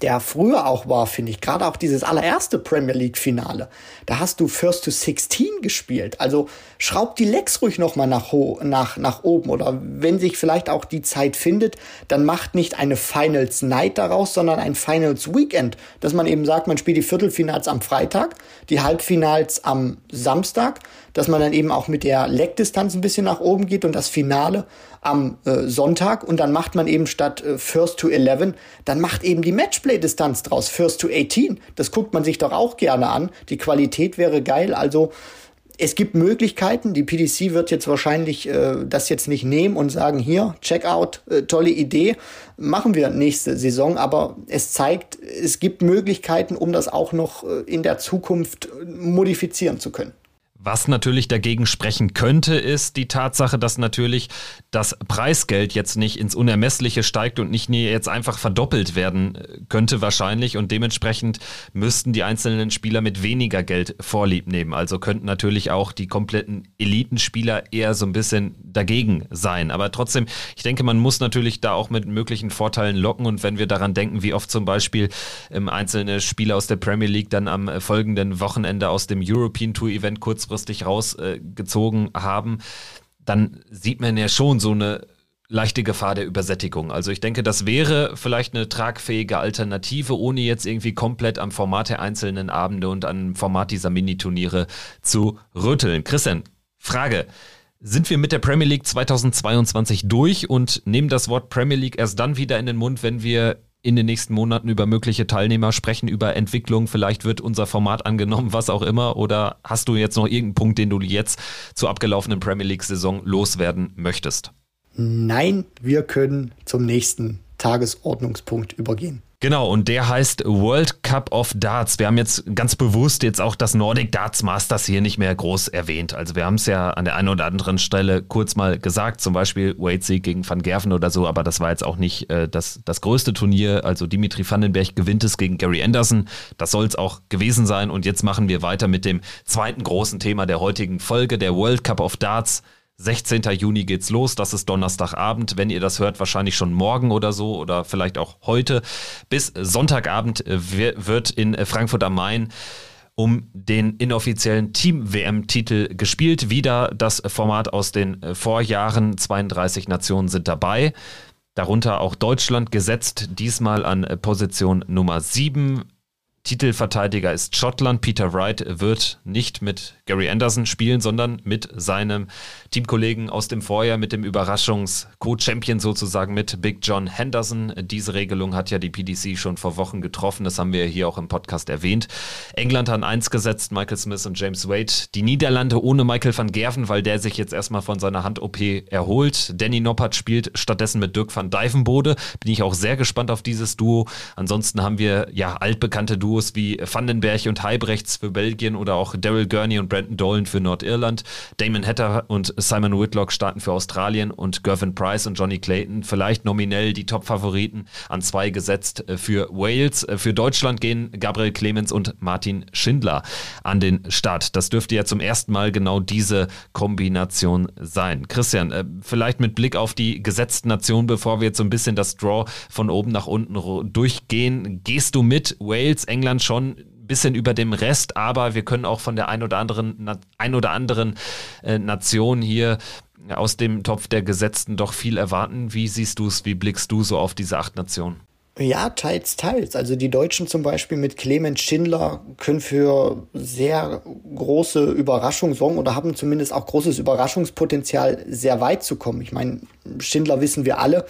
der früher auch war, finde ich, gerade auch dieses allererste Premier League Finale, da hast du First to 16 gespielt. Also schraub die Lex ruhig nochmal nach, nach, nach oben oder wenn sich vielleicht auch die Zeit findet, dann macht nicht eine Finals Night daraus, sondern ein Finals Weekend, dass man eben sagt, man spielt die Viertelfinals am Freitag, die Halbfinals am Samstag, dass man dann eben auch mit der Leckdistanz ein bisschen nach oben geht und das Finale am äh, Sonntag und dann macht man eben statt äh, First to 11, dann macht eben die Matchplay-Distanz draus, First to 18. Das guckt man sich doch auch gerne an. Die Qualität wäre geil, also es gibt Möglichkeiten. Die PDC wird jetzt wahrscheinlich äh, das jetzt nicht nehmen und sagen, hier, Checkout, äh, tolle Idee, machen wir nächste Saison. Aber es zeigt, es gibt Möglichkeiten, um das auch noch äh, in der Zukunft äh, modifizieren zu können. Was natürlich dagegen sprechen könnte, ist die Tatsache, dass natürlich das Preisgeld jetzt nicht ins Unermessliche steigt und nicht jetzt einfach verdoppelt werden äh, könnte wahrscheinlich und dementsprechend müssten die einzelnen Spieler mit weniger Geld Vorlieb nehmen. Also könnten natürlich auch die kompletten Elitenspieler eher so ein bisschen dagegen sein. Aber trotzdem, ich denke, man muss natürlich da auch mit möglichen Vorteilen locken und wenn wir daran denken, wie oft zum Beispiel ähm, einzelne Spieler aus der Premier League dann am äh, folgenden Wochenende aus dem European Tour Event kurz kurzfristig rausgezogen äh, haben, dann sieht man ja schon so eine leichte Gefahr der Übersättigung. Also ich denke, das wäre vielleicht eine tragfähige Alternative, ohne jetzt irgendwie komplett am Format der einzelnen Abende und am Format dieser Miniturniere zu rütteln. Christian, Frage. Sind wir mit der Premier League 2022 durch und nehmen das Wort Premier League erst dann wieder in den Mund, wenn wir in den nächsten Monaten über mögliche Teilnehmer sprechen, über Entwicklung, vielleicht wird unser Format angenommen, was auch immer, oder hast du jetzt noch irgendeinen Punkt, den du jetzt zur abgelaufenen Premier League-Saison loswerden möchtest? Nein, wir können zum nächsten Tagesordnungspunkt übergehen. Genau, und der heißt World Cup of Darts. Wir haben jetzt ganz bewusst jetzt auch das Nordic Darts Masters hier nicht mehr groß erwähnt. Also wir haben es ja an der einen oder anderen Stelle kurz mal gesagt, zum Beispiel Wade Sieg gegen Van Gerven oder so, aber das war jetzt auch nicht äh, das, das größte Turnier. Also Dimitri Vandenberg gewinnt es gegen Gary Anderson. Das soll es auch gewesen sein. Und jetzt machen wir weiter mit dem zweiten großen Thema der heutigen Folge, der World Cup of Darts 16. Juni geht's los. Das ist Donnerstagabend. Wenn ihr das hört, wahrscheinlich schon morgen oder so oder vielleicht auch heute. Bis Sonntagabend wird in Frankfurt am Main um den inoffiziellen Team-WM-Titel gespielt. Wieder das Format aus den Vorjahren. 32 Nationen sind dabei. Darunter auch Deutschland gesetzt, diesmal an Position Nummer 7. Titelverteidiger ist Schottland. Peter Wright wird nicht mit Gary Anderson spielen, sondern mit seinem Teamkollegen aus dem Vorjahr, mit dem Überraschungs-Co-Champion sozusagen, mit Big John Henderson. Diese Regelung hat ja die PDC schon vor Wochen getroffen. Das haben wir hier auch im Podcast erwähnt. England hat eins gesetzt, Michael Smith und James Wade. Die Niederlande ohne Michael van Gerven, weil der sich jetzt erstmal von seiner Hand-OP erholt. Danny Noppert spielt stattdessen mit Dirk van Dijvenbode. Bin ich auch sehr gespannt auf dieses Duo. Ansonsten haben wir ja altbekannte Duos Duos wie Vandenberg und Heibrechts für Belgien oder auch Daryl Gurney und Brandon Dolan für Nordirland. Damon Hatter und Simon Whitlock starten für Australien und Gervin Price und Johnny Clayton vielleicht nominell die Top-Favoriten an zwei gesetzt äh, für Wales. Äh, für Deutschland gehen Gabriel Clemens und Martin Schindler an den Start. Das dürfte ja zum ersten Mal genau diese Kombination sein. Christian, äh, vielleicht mit Blick auf die gesetzten Nationen, bevor wir jetzt so ein bisschen das Draw von oben nach unten durchgehen. Gehst du mit Wales, England, England schon ein bisschen über dem Rest, aber wir können auch von der ein oder anderen, ein oder anderen äh, Nation hier aus dem Topf der Gesetzten doch viel erwarten. Wie siehst du es, wie blickst du so auf diese acht Nationen? Ja, teils, teils. Also die Deutschen zum Beispiel mit Clemens Schindler können für sehr große Überraschung sorgen oder haben zumindest auch großes Überraschungspotenzial, sehr weit zu kommen. Ich meine, Schindler wissen wir alle,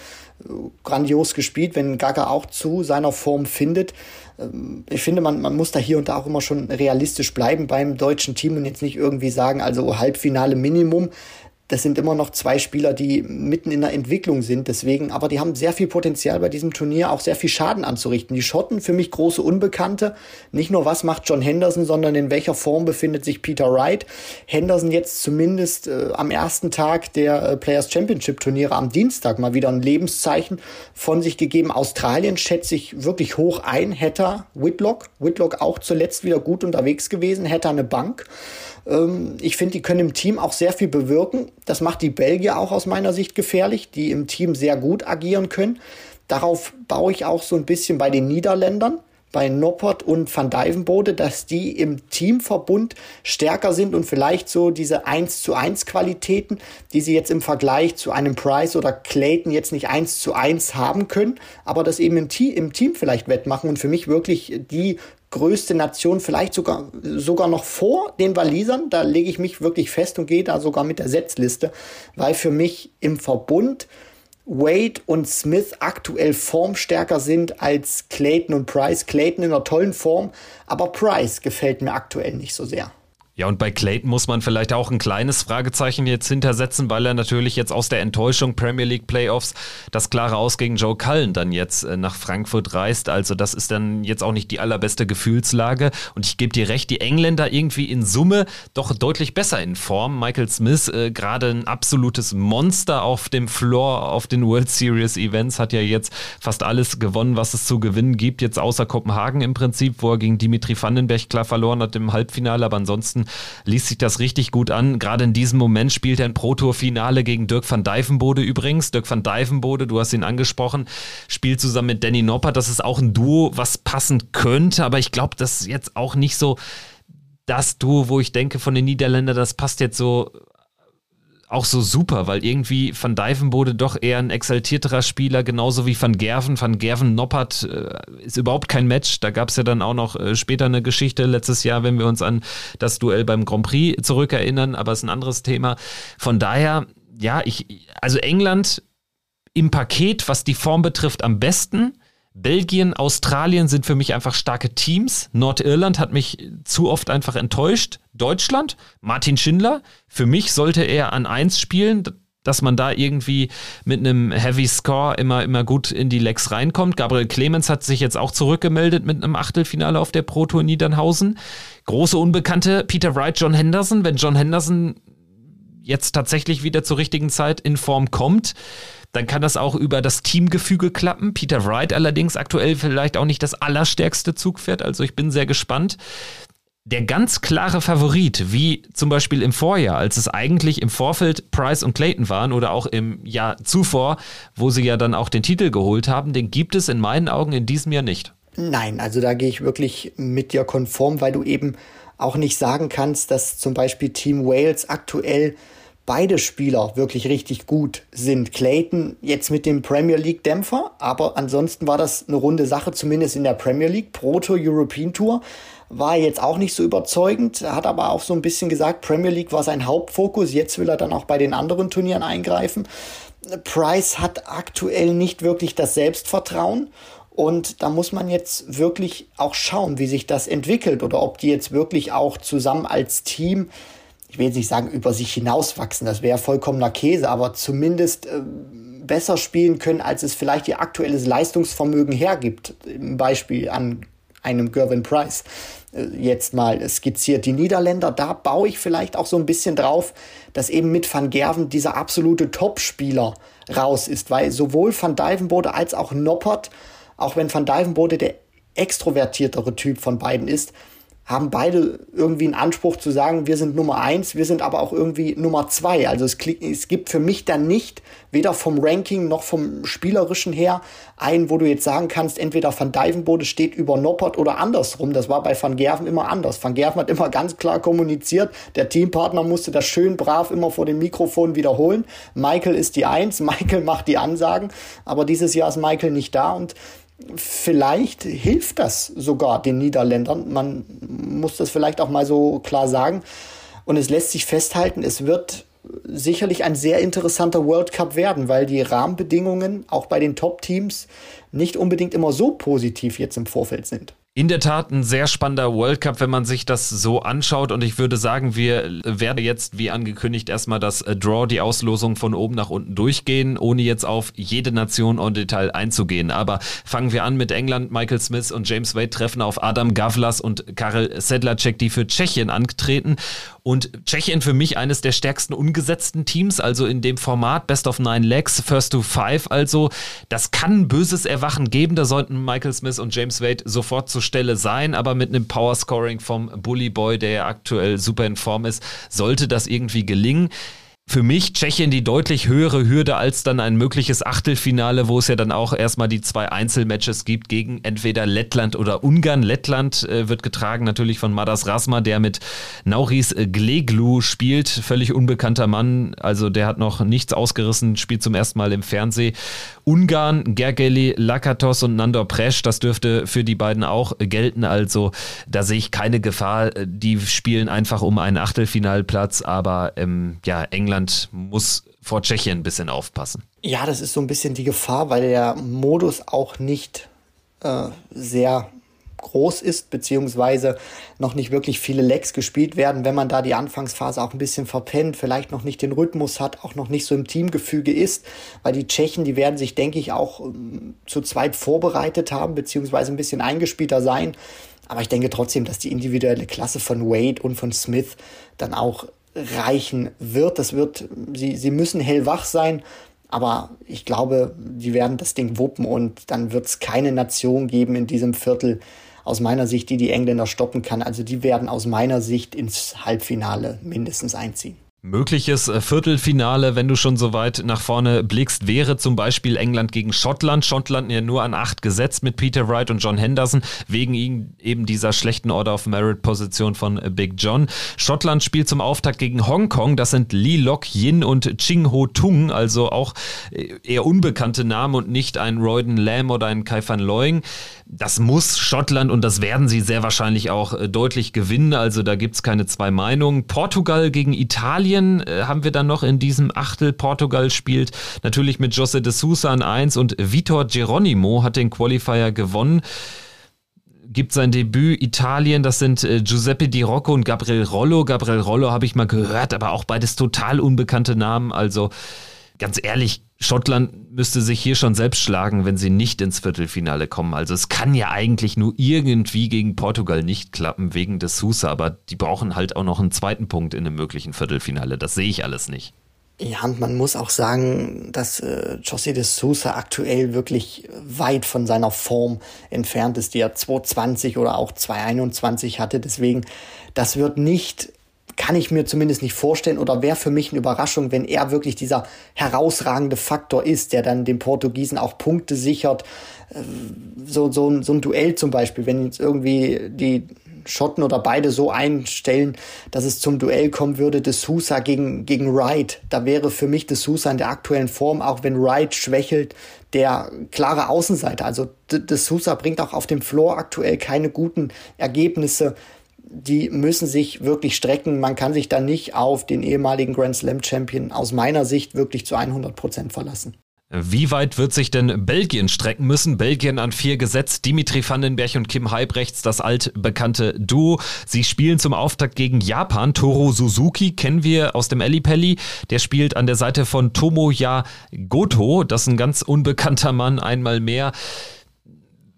grandios gespielt, wenn Gaga auch zu seiner Form findet. Ich finde, man, man muss da hier und da auch immer schon realistisch bleiben beim deutschen Team und jetzt nicht irgendwie sagen, also Halbfinale Minimum das sind immer noch zwei Spieler, die mitten in der Entwicklung sind. Deswegen, aber die haben sehr viel Potenzial bei diesem Turnier, auch sehr viel Schaden anzurichten. Die Schotten für mich große Unbekannte. Nicht nur was macht John Henderson, sondern in welcher Form befindet sich Peter Wright. Henderson jetzt zumindest äh, am ersten Tag der äh, Players Championship Turniere am Dienstag mal wieder ein Lebenszeichen von sich gegeben. Australien schätze ich wirklich hoch ein. Hatter, Whitlock. Whitlock auch zuletzt wieder gut unterwegs gewesen. Hatter eine Bank. Ähm, ich finde, die können im Team auch sehr viel bewirken. Das macht die Belgier auch aus meiner Sicht gefährlich, die im Team sehr gut agieren können. Darauf baue ich auch so ein bisschen bei den Niederländern, bei Noppert und Van Dijvenbode, dass die im Teamverbund stärker sind und vielleicht so diese 1 zu 1 Qualitäten, die sie jetzt im Vergleich zu einem Price oder Clayton jetzt nicht 1 zu 1 haben können, aber das eben im, im Team vielleicht wettmachen und für mich wirklich die größte Nation, vielleicht sogar, sogar noch vor den Walisern. Da lege ich mich wirklich fest und gehe da sogar mit der Setzliste, weil für mich im Verbund Wade und Smith aktuell formstärker sind als Clayton und Price. Clayton in einer tollen Form, aber Price gefällt mir aktuell nicht so sehr. Ja, und bei Clayton muss man vielleicht auch ein kleines Fragezeichen jetzt hintersetzen, weil er natürlich jetzt aus der Enttäuschung Premier League Playoffs das klare Aus gegen Joe Cullen dann jetzt äh, nach Frankfurt reist. Also das ist dann jetzt auch nicht die allerbeste Gefühlslage. Und ich gebe dir recht, die Engländer irgendwie in Summe doch deutlich besser in Form. Michael Smith, äh, gerade ein absolutes Monster auf dem Floor auf den World Series Events, hat ja jetzt fast alles gewonnen, was es zu gewinnen gibt. Jetzt außer Kopenhagen im Prinzip, wo er gegen Dimitri Vandenberg klar verloren hat im Halbfinale, aber ansonsten liest sich das richtig gut an. Gerade in diesem Moment spielt er ein Pro-Tour-Finale gegen Dirk van Dijvenbode übrigens. Dirk van Dijvenbode, du hast ihn angesprochen, spielt zusammen mit Danny Noppert. Das ist auch ein Duo, was passen könnte, aber ich glaube, das ist jetzt auch nicht so das Duo, wo ich denke von den Niederländern, das passt jetzt so auch so super, weil irgendwie Van Dijvenbode doch eher ein exaltierterer Spieler, genauso wie Van Gerven. Van Gerven Noppert äh, ist überhaupt kein Match. Da gab es ja dann auch noch äh, später eine Geschichte letztes Jahr, wenn wir uns an das Duell beim Grand Prix zurückerinnern, aber ist ein anderes Thema. Von daher, ja, ich, also England im Paket, was die Form betrifft, am besten. Belgien, Australien sind für mich einfach starke Teams. Nordirland hat mich zu oft einfach enttäuscht. Deutschland, Martin Schindler, für mich sollte er an 1 spielen, dass man da irgendwie mit einem Heavy Score immer, immer gut in die Legs reinkommt. Gabriel Clemens hat sich jetzt auch zurückgemeldet mit einem Achtelfinale auf der Pro Tour Niedernhausen. Große Unbekannte, Peter Wright, John Henderson. Wenn John Henderson jetzt tatsächlich wieder zur richtigen Zeit in Form kommt, dann kann das auch über das Teamgefüge klappen. Peter Wright allerdings aktuell vielleicht auch nicht das allerstärkste Zugpferd, also ich bin sehr gespannt. der ganz klare Favorit, wie zum Beispiel im Vorjahr, als es eigentlich im Vorfeld Price und Clayton waren oder auch im Jahr zuvor, wo sie ja dann auch den Titel geholt haben, den gibt es in meinen Augen in diesem Jahr nicht. Nein, also da gehe ich wirklich mit dir konform, weil du eben auch nicht sagen kannst, dass zum Beispiel Team Wales aktuell beide Spieler wirklich richtig gut sind. Clayton jetzt mit dem Premier League Dämpfer, aber ansonsten war das eine runde Sache, zumindest in der Premier League. Proto European Tour war jetzt auch nicht so überzeugend, hat aber auch so ein bisschen gesagt, Premier League war sein Hauptfokus, jetzt will er dann auch bei den anderen Turnieren eingreifen. Price hat aktuell nicht wirklich das Selbstvertrauen und da muss man jetzt wirklich auch schauen, wie sich das entwickelt oder ob die jetzt wirklich auch zusammen als Team, ich will jetzt nicht sagen, über sich hinauswachsen, das wäre vollkommener Käse, aber zumindest äh, besser spielen können, als es vielleicht ihr aktuelles Leistungsvermögen hergibt. Im Beispiel an einem Gervin Price äh, jetzt mal skizziert. Die Niederländer, da baue ich vielleicht auch so ein bisschen drauf, dass eben mit Van Gerven dieser absolute Topspieler raus ist, weil sowohl Van Dijvenbode als auch Noppert, auch wenn Van Dijvenbode der extrovertiertere Typ von beiden ist, haben beide irgendwie einen Anspruch zu sagen, wir sind Nummer eins, wir sind aber auch irgendwie Nummer zwei. Also es, es gibt für mich dann nicht, weder vom Ranking noch vom Spielerischen her, einen, wo du jetzt sagen kannst, entweder Van Dijvenbode steht über Noppert oder andersrum. Das war bei Van Gerven immer anders. Van Gerven hat immer ganz klar kommuniziert, der Teampartner musste das schön brav immer vor dem Mikrofon wiederholen. Michael ist die Eins, (laughs) Michael macht die Ansagen, aber dieses Jahr ist Michael nicht da und vielleicht hilft das sogar den Niederländern. Man muss das vielleicht auch mal so klar sagen. Und es lässt sich festhalten, es wird sicherlich ein sehr interessanter World Cup werden, weil die Rahmenbedingungen auch bei den Top-Teams nicht unbedingt immer so positiv jetzt im Vorfeld sind. In der Tat ein sehr spannender World Cup, wenn man sich das so anschaut. Und ich würde sagen, wir werden jetzt, wie angekündigt, erstmal das äh, Draw, die Auslosung von oben nach unten durchgehen, ohne jetzt auf jede Nation en Detail einzugehen. Aber fangen wir an mit England. Michael Smith und James Wade treffen auf Adam Gavlas und Karel Sedlacek, die für Tschechien antreten. Und Tschechien für mich eines der stärksten ungesetzten Teams, also in dem Format Best of Nine Legs, First to Five. Also das kann ein böses Erwachen geben. Da sollten Michael Smith und James Wade sofort zur Stelle sein, aber mit einem Power-Scoring vom Bully Boy, der ja aktuell super in Form ist, sollte das irgendwie gelingen für mich Tschechien die deutlich höhere Hürde als dann ein mögliches Achtelfinale, wo es ja dann auch erstmal die zwei Einzelmatches gibt gegen entweder Lettland oder Ungarn. Lettland äh, wird getragen natürlich von Madas Rasma, der mit Nauris Gleglu spielt. Völlig unbekannter Mann, also der hat noch nichts ausgerissen, spielt zum ersten Mal im Fernsehen. Ungarn, Gergely, Lakatos und Nandor Presch, das dürfte für die beiden auch gelten. Also da sehe ich keine Gefahr. Die spielen einfach um einen Achtelfinalplatz, aber ähm, ja, England muss vor Tschechien ein bisschen aufpassen. Ja, das ist so ein bisschen die Gefahr, weil der Modus auch nicht äh, sehr groß ist, beziehungsweise noch nicht wirklich viele Lecks gespielt werden, wenn man da die Anfangsphase auch ein bisschen verpennt, vielleicht noch nicht den Rhythmus hat, auch noch nicht so im Teamgefüge ist, weil die Tschechen, die werden sich, denke ich, auch ähm, zu zweit vorbereitet haben, beziehungsweise ein bisschen eingespielter sein. Aber ich denke trotzdem, dass die individuelle Klasse von Wade und von Smith dann auch reichen wird. Das wird, sie, sie müssen hellwach sein, aber ich glaube, die werden das Ding wuppen und dann wird es keine Nation geben in diesem Viertel, aus meiner Sicht, die die Engländer stoppen kann. Also die werden aus meiner Sicht ins Halbfinale mindestens einziehen. Mögliches äh, Viertelfinale, wenn du schon so weit nach vorne blickst, wäre zum Beispiel England gegen Schottland. Schottland ja nur an acht gesetzt mit Peter Wright und John Henderson, wegen eben dieser schlechten Order of Merit-Position von äh, Big John. Schottland spielt zum Auftakt gegen Hongkong. Das sind Lee Lok Yin und Ching Ho Tung, also auch äh, eher unbekannte Namen und nicht ein Royden Lamb oder ein Kai van Looying. Das muss Schottland und das werden sie sehr wahrscheinlich auch deutlich gewinnen. Also da gibt es keine zwei Meinungen. Portugal gegen Italien Italien äh, haben wir dann noch in diesem Achtel. Portugal spielt natürlich mit José de Sousa an 1 und Vitor Geronimo hat den Qualifier gewonnen gibt sein Debüt Italien, das sind äh, Giuseppe Di Rocco und Gabriel Rollo. Gabriel Rollo habe ich mal gehört, aber auch beides total unbekannte Namen. Also ganz ehrlich, Schottland müsste sich hier schon selbst schlagen, wenn sie nicht ins Viertelfinale kommen. Also es kann ja eigentlich nur irgendwie gegen Portugal nicht klappen wegen des Sousa, aber die brauchen halt auch noch einen zweiten Punkt in einem möglichen Viertelfinale. Das sehe ich alles nicht. Ja, und man muss auch sagen, dass äh, José de Sousa aktuell wirklich weit von seiner Form entfernt ist, die er 220 oder auch 221 hatte. Deswegen, das wird nicht, kann ich mir zumindest nicht vorstellen oder wäre für mich eine Überraschung, wenn er wirklich dieser herausragende Faktor ist, der dann den Portugiesen auch Punkte sichert. Äh, so, so, so ein Duell zum Beispiel, wenn jetzt irgendwie die Schotten oder beide so einstellen, dass es zum Duell kommen würde, De Sousa gegen, gegen Wright. Da wäre für mich De Sousa in der aktuellen Form, auch wenn Wright schwächelt, der klare Außenseiter. Also De Sousa bringt auch auf dem Floor aktuell keine guten Ergebnisse. Die müssen sich wirklich strecken. Man kann sich da nicht auf den ehemaligen Grand Slam Champion aus meiner Sicht wirklich zu 100 Prozent verlassen. Wie weit wird sich denn Belgien strecken müssen? Belgien an vier gesetzt. Dimitri Vandenberg und Kim Heibrechts, das altbekannte Duo. Sie spielen zum Auftakt gegen Japan. Toro Suzuki kennen wir aus dem Ellipelli. Der spielt an der Seite von Tomoya Goto. Das ist ein ganz unbekannter Mann, einmal mehr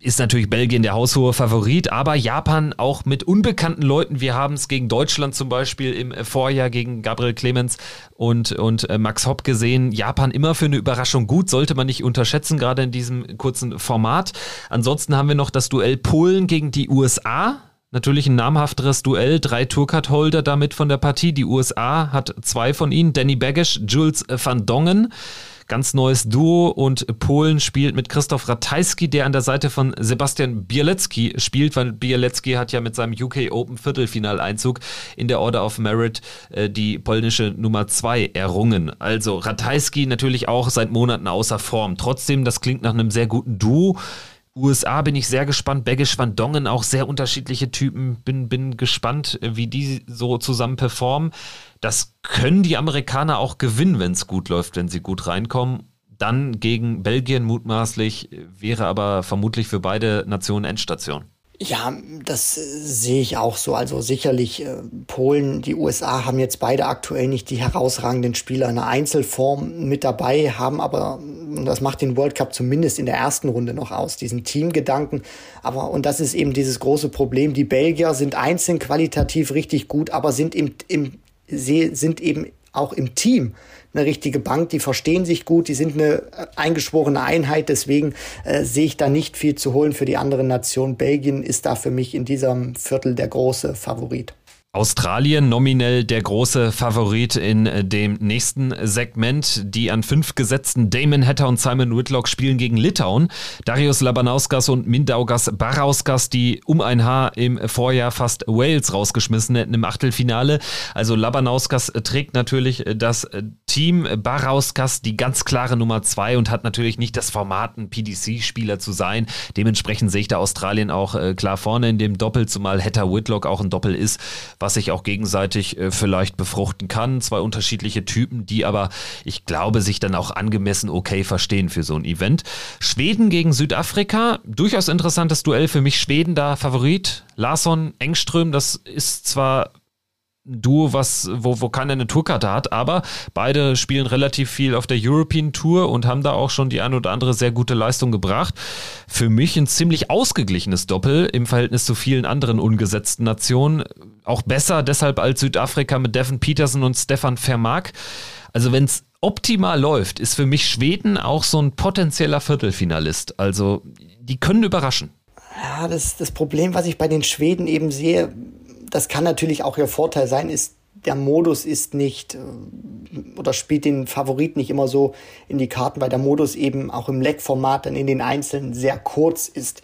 ist natürlich Belgien der haushohe Favorit, aber Japan auch mit unbekannten Leuten. Wir haben es gegen Deutschland zum Beispiel im Vorjahr gegen Gabriel Clemens und, und äh, Max Hopp gesehen. Japan immer für eine Überraschung gut, sollte man nicht unterschätzen, gerade in diesem kurzen Format. Ansonsten haben wir noch das Duell Polen gegen die USA. Natürlich ein namhafteres Duell, drei Tourcard-Holder damit von der Partie. Die USA hat zwei von ihnen, Danny Baggish, Jules van Dongen ganz neues Duo und Polen spielt mit Christoph Ratajski, der an der Seite von Sebastian Bielecki spielt, weil Bielecki hat ja mit seinem UK Open Viertelfinaleinzug in der Order of Merit äh, die polnische Nummer 2 errungen. Also Ratajski natürlich auch seit Monaten außer Form. Trotzdem, das klingt nach einem sehr guten Duo. USA bin ich sehr gespannt. Baggish Van Dongen auch sehr unterschiedliche Typen. Bin, bin gespannt, wie die so zusammen performen. Das können die Amerikaner auch gewinnen, wenn es gut läuft, wenn sie gut reinkommen. Dann gegen Belgien mutmaßlich, wäre aber vermutlich für beide Nationen Endstation. Ja, das äh, sehe ich auch so. Also sicherlich äh, Polen, die USA haben jetzt beide aktuell nicht die herausragenden Spieler in der Einzelform mit dabei, haben aber, das macht den World Cup zumindest in der ersten Runde noch aus, diesen Teamgedanken. Aber, und das ist eben dieses große Problem, die Belgier sind einzeln qualitativ richtig gut, aber sind im, im, sind eben auch im Team eine richtige Bank, die verstehen sich gut, die sind eine äh, eingeschworene Einheit, deswegen äh, sehe ich da nicht viel zu holen für die anderen Nationen. Belgien ist da für mich in diesem Viertel der große Favorit. Australien nominell der große Favorit in äh, dem nächsten Segment. Die an fünf gesetzten Damon Hatter und Simon Whitlock spielen gegen Litauen. Darius Labanauskas und Mindaugas Barauskas, die um ein Haar im Vorjahr fast Wales rausgeschmissen hätten im Achtelfinale. Also Labanauskas trägt natürlich das Team. Barauskas die ganz klare Nummer zwei und hat natürlich nicht das Format, ein PDC-Spieler zu sein. Dementsprechend sehe ich da Australien auch äh, klar vorne in dem Doppel, zumal Hatter Whitlock auch ein Doppel ist was sich auch gegenseitig äh, vielleicht befruchten kann. Zwei unterschiedliche Typen, die aber, ich glaube, sich dann auch angemessen okay verstehen für so ein Event. Schweden gegen Südafrika, durchaus interessantes Duell für mich. Schweden da Favorit. Larsson, Engström, das ist zwar Duo, was, wo, wo keiner eine Tourkarte hat, aber beide spielen relativ viel auf der European Tour und haben da auch schon die eine oder andere sehr gute Leistung gebracht. Für mich ein ziemlich ausgeglichenes Doppel im Verhältnis zu vielen anderen ungesetzten Nationen. Auch besser deshalb als Südafrika mit Devin Peterson und Stefan Vermark. Also wenn es optimal läuft, ist für mich Schweden auch so ein potenzieller Viertelfinalist. Also die können überraschen. Ja, das, das Problem, was ich bei den Schweden eben sehe, das kann natürlich auch ihr Vorteil sein, ist, der Modus ist nicht äh, oder spielt den Favorit nicht immer so in die Karten, weil der Modus eben auch im Leck-Format dann in den Einzelnen sehr kurz ist.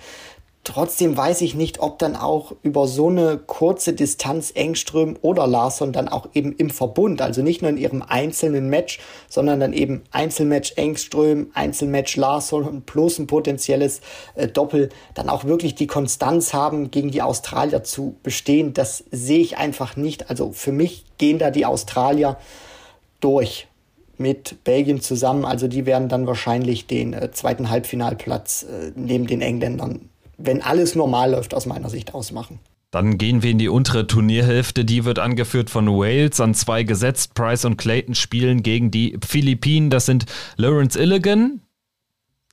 Trotzdem weiß ich nicht, ob dann auch über so eine kurze Distanz Engström oder Larsson dann auch eben im Verbund, also nicht nur in ihrem einzelnen Match, sondern dann eben Einzelmatch Engström, Einzelmatch Larsson plus ein potenzielles äh, Doppel, dann auch wirklich die Konstanz haben, gegen die Australier zu bestehen. Das sehe ich einfach nicht. Also für mich gehen da die Australier durch mit Belgien zusammen. Also die werden dann wahrscheinlich den äh, zweiten Halbfinalplatz äh, neben den Engländern wenn alles normal läuft, aus meiner Sicht ausmachen. Dann gehen wir in die untere Turnierhälfte. Die wird angeführt von Wales an zwei gesetzt. Price und Clayton spielen gegen die Philippinen. Das sind Lawrence Illigan,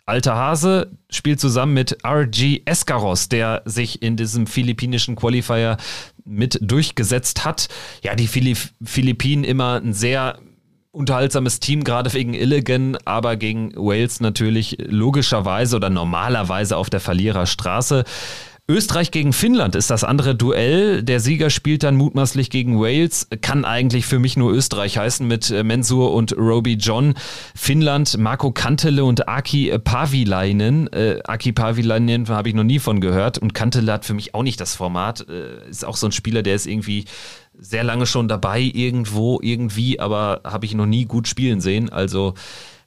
alter Hase, spielt zusammen mit RG Escaros, der sich in diesem philippinischen Qualifier mit durchgesetzt hat. Ja, die Philippinen immer ein sehr unterhaltsames Team, gerade wegen Illigan, aber gegen Wales natürlich logischerweise oder normalerweise auf der Verliererstraße. Österreich gegen Finnland ist das andere Duell. Der Sieger spielt dann mutmaßlich gegen Wales. Kann eigentlich für mich nur Österreich heißen mit äh, Mensur und Roby John. Finnland, Marco Kantele und Aki Pavilainen. Äh, Aki Pavilainen habe ich noch nie von gehört. Und Kantele hat für mich auch nicht das Format. Äh, ist auch so ein Spieler, der ist irgendwie sehr lange schon dabei, irgendwo, irgendwie, aber habe ich noch nie gut spielen sehen. Also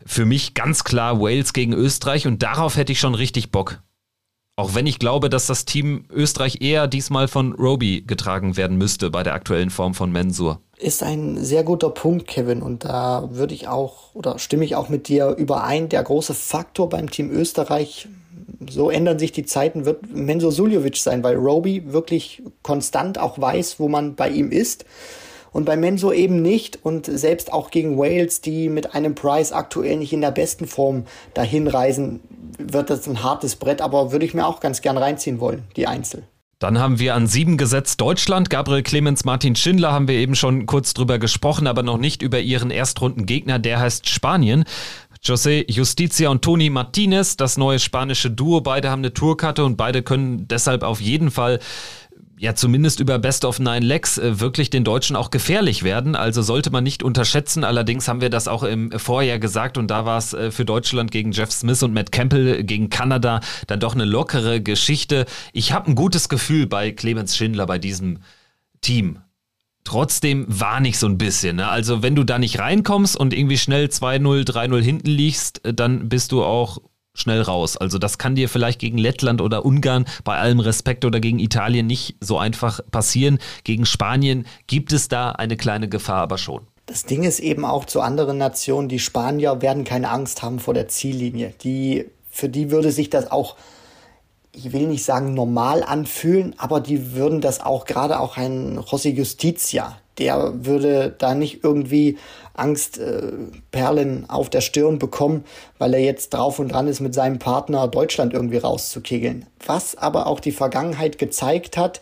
für mich ganz klar Wales gegen Österreich und darauf hätte ich schon richtig Bock. Auch wenn ich glaube, dass das Team Österreich eher diesmal von Roby getragen werden müsste bei der aktuellen Form von Mensur. Ist ein sehr guter Punkt, Kevin. Und da würde ich auch oder stimme ich auch mit dir überein. Der große Faktor beim Team Österreich, so ändern sich die Zeiten, wird Mensur Suljovic sein, weil Roby wirklich konstant auch weiß, wo man bei ihm ist. Und bei Menso eben nicht. Und selbst auch gegen Wales, die mit einem Price aktuell nicht in der besten Form dahin reisen, wird das ein hartes Brett. Aber würde ich mir auch ganz gern reinziehen wollen, die Einzel. Dann haben wir an sieben gesetzt Deutschland. Gabriel Clemens, Martin Schindler haben wir eben schon kurz drüber gesprochen, aber noch nicht über ihren Erstrundengegner. Der heißt Spanien. José Justicia und Toni Martinez, das neue spanische Duo. Beide haben eine Tourkarte und beide können deshalb auf jeden Fall ja zumindest über Best of Nine Legs äh, wirklich den Deutschen auch gefährlich werden. Also sollte man nicht unterschätzen. Allerdings haben wir das auch im Vorjahr gesagt und da war es äh, für Deutschland gegen Jeff Smith und Matt Campbell gegen Kanada dann doch eine lockere Geschichte. Ich habe ein gutes Gefühl bei Clemens Schindler bei diesem Team. Trotzdem warne ich so ein bisschen. Ne? Also wenn du da nicht reinkommst und irgendwie schnell 2-0, 3-0 hinten liegst, äh, dann bist du auch schnell raus. Also das kann dir vielleicht gegen Lettland oder Ungarn bei allem Respekt oder gegen Italien nicht so einfach passieren. Gegen Spanien gibt es da eine kleine Gefahr aber schon. Das Ding ist eben auch zu anderen Nationen, die Spanier werden keine Angst haben vor der Ziellinie. Die, für die würde sich das auch, ich will nicht sagen normal anfühlen, aber die würden das auch, gerade auch ein José Justicia, der würde da nicht irgendwie Angstperlen äh, auf der Stirn bekommen, weil er jetzt drauf und dran ist, mit seinem Partner Deutschland irgendwie rauszukegeln. Was aber auch die Vergangenheit gezeigt hat,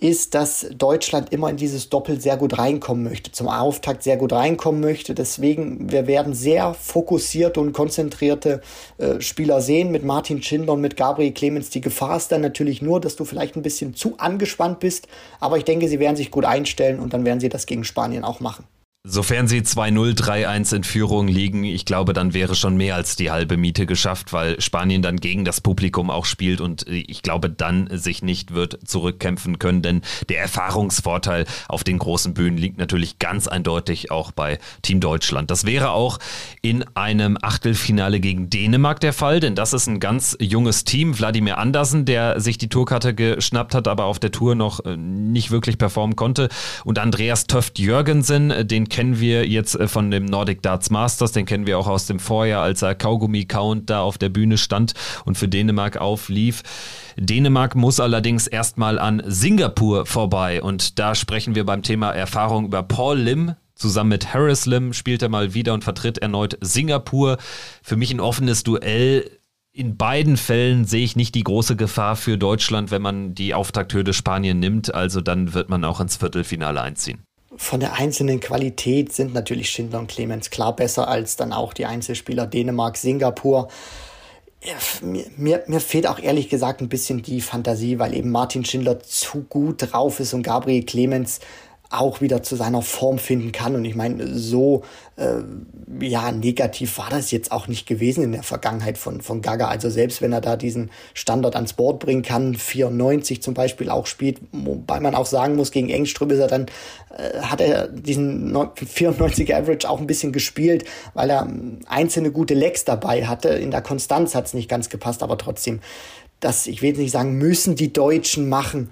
ist, dass Deutschland immer in dieses Doppel sehr gut reinkommen möchte, zum Auftakt sehr gut reinkommen möchte. Deswegen, wir werden sehr fokussierte und konzentrierte äh, Spieler sehen mit Martin Schindler und mit Gabriel Clemens. Die Gefahr ist dann natürlich nur, dass du vielleicht ein bisschen zu angespannt bist, aber ich denke, sie werden sich gut einstellen und dann werden sie das gegen Spanien auch machen. Sofern sie 2-0, 3-1 in Führung liegen, ich glaube, dann wäre schon mehr als die halbe Miete geschafft, weil Spanien dann gegen das Publikum auch spielt und ich glaube, dann sich nicht wird zurückkämpfen können, denn der Erfahrungsvorteil auf den großen Bühnen liegt natürlich ganz eindeutig auch bei Team Deutschland. Das wäre auch in einem Achtelfinale gegen Dänemark der Fall, denn das ist ein ganz junges Team. Wladimir Andersen, der sich die Tourkarte geschnappt hat, aber auf der Tour noch äh, nicht wirklich performen konnte und Andreas Töft Jürgensen, den kennen wir jetzt äh, von dem Nordic Darts Masters, den kennen wir auch aus dem Vorjahr, als er Kaugummi-Count da auf der Bühne stand und für Dänemark auflief. Dänemark muss allerdings erstmal an Singapur vorbei und da sprechen wir beim Thema Erfahrung über Paul Lim, Zusammen mit Harris Lim spielt er mal wieder und vertritt erneut Singapur. Für mich ein offenes Duell. In beiden Fällen sehe ich nicht die große Gefahr für Deutschland, wenn man die Auftakthürde Spanien nimmt. Also dann wird man auch ins Viertelfinale einziehen von der einzelnen Qualität sind natürlich Schindler und Clemens klar besser als dann auch die Einzelspieler Dänemark, Singapur. Mir, mir, mir fehlt auch ehrlich gesagt ein bisschen die Fantasie, weil eben Martin Schindler zu gut drauf ist und Gabriel Clemens auch wieder zu seiner Form finden kann. Und ich meine, so äh, ja negativ war das jetzt auch nicht gewesen in der Vergangenheit von, von Gaga. Also selbst wenn er da diesen Standard ans Board bringen kann, 94 zum Beispiel auch spielt, wobei man auch sagen muss, gegen Engström ist er dann, äh, hat er diesen 94 Average auch ein bisschen gespielt, weil er einzelne gute Legs dabei hatte. In der Konstanz hat es nicht ganz gepasst, aber trotzdem, das, ich will nicht sagen, müssen die Deutschen machen,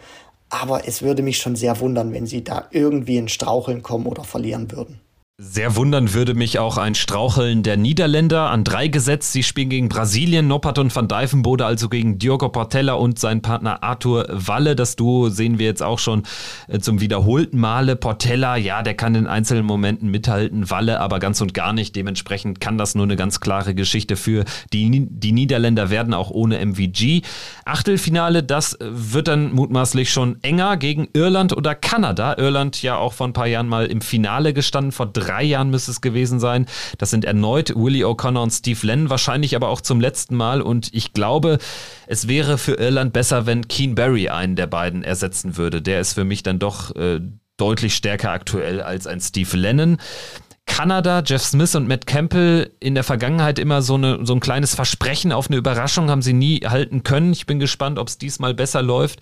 aber es würde mich schon sehr wundern, wenn sie da irgendwie in Straucheln kommen oder verlieren würden. Sehr wundern würde mich auch ein Straucheln der Niederländer an drei gesetzt. Sie spielen gegen Brasilien, Noppert und Van Dijvenbode, also gegen Diogo Portella und seinen Partner Arthur Walle. Das Duo sehen wir jetzt auch schon äh, zum wiederholten Male. Portella, ja, der kann in einzelnen Momenten mithalten, Walle aber ganz und gar nicht. Dementsprechend kann das nur eine ganz klare Geschichte für die, die Niederländer werden auch ohne MVG. Achtelfinale, das wird dann mutmaßlich schon enger gegen Irland oder Kanada. Irland ja auch vor ein paar Jahren mal im Finale gestanden, vor drei drei Jahren müsste es gewesen sein. Das sind erneut Willie O'Connor und Steve Lennon, wahrscheinlich aber auch zum letzten Mal. Und ich glaube, es wäre für Irland besser, wenn Keen Barry einen der beiden ersetzen würde. Der ist für mich dann doch äh, deutlich stärker aktuell als ein Steve Lennon. Kanada, Jeff Smith und Matt Campbell in der Vergangenheit immer so, eine, so ein kleines Versprechen auf eine Überraschung haben sie nie halten können. Ich bin gespannt, ob es diesmal besser läuft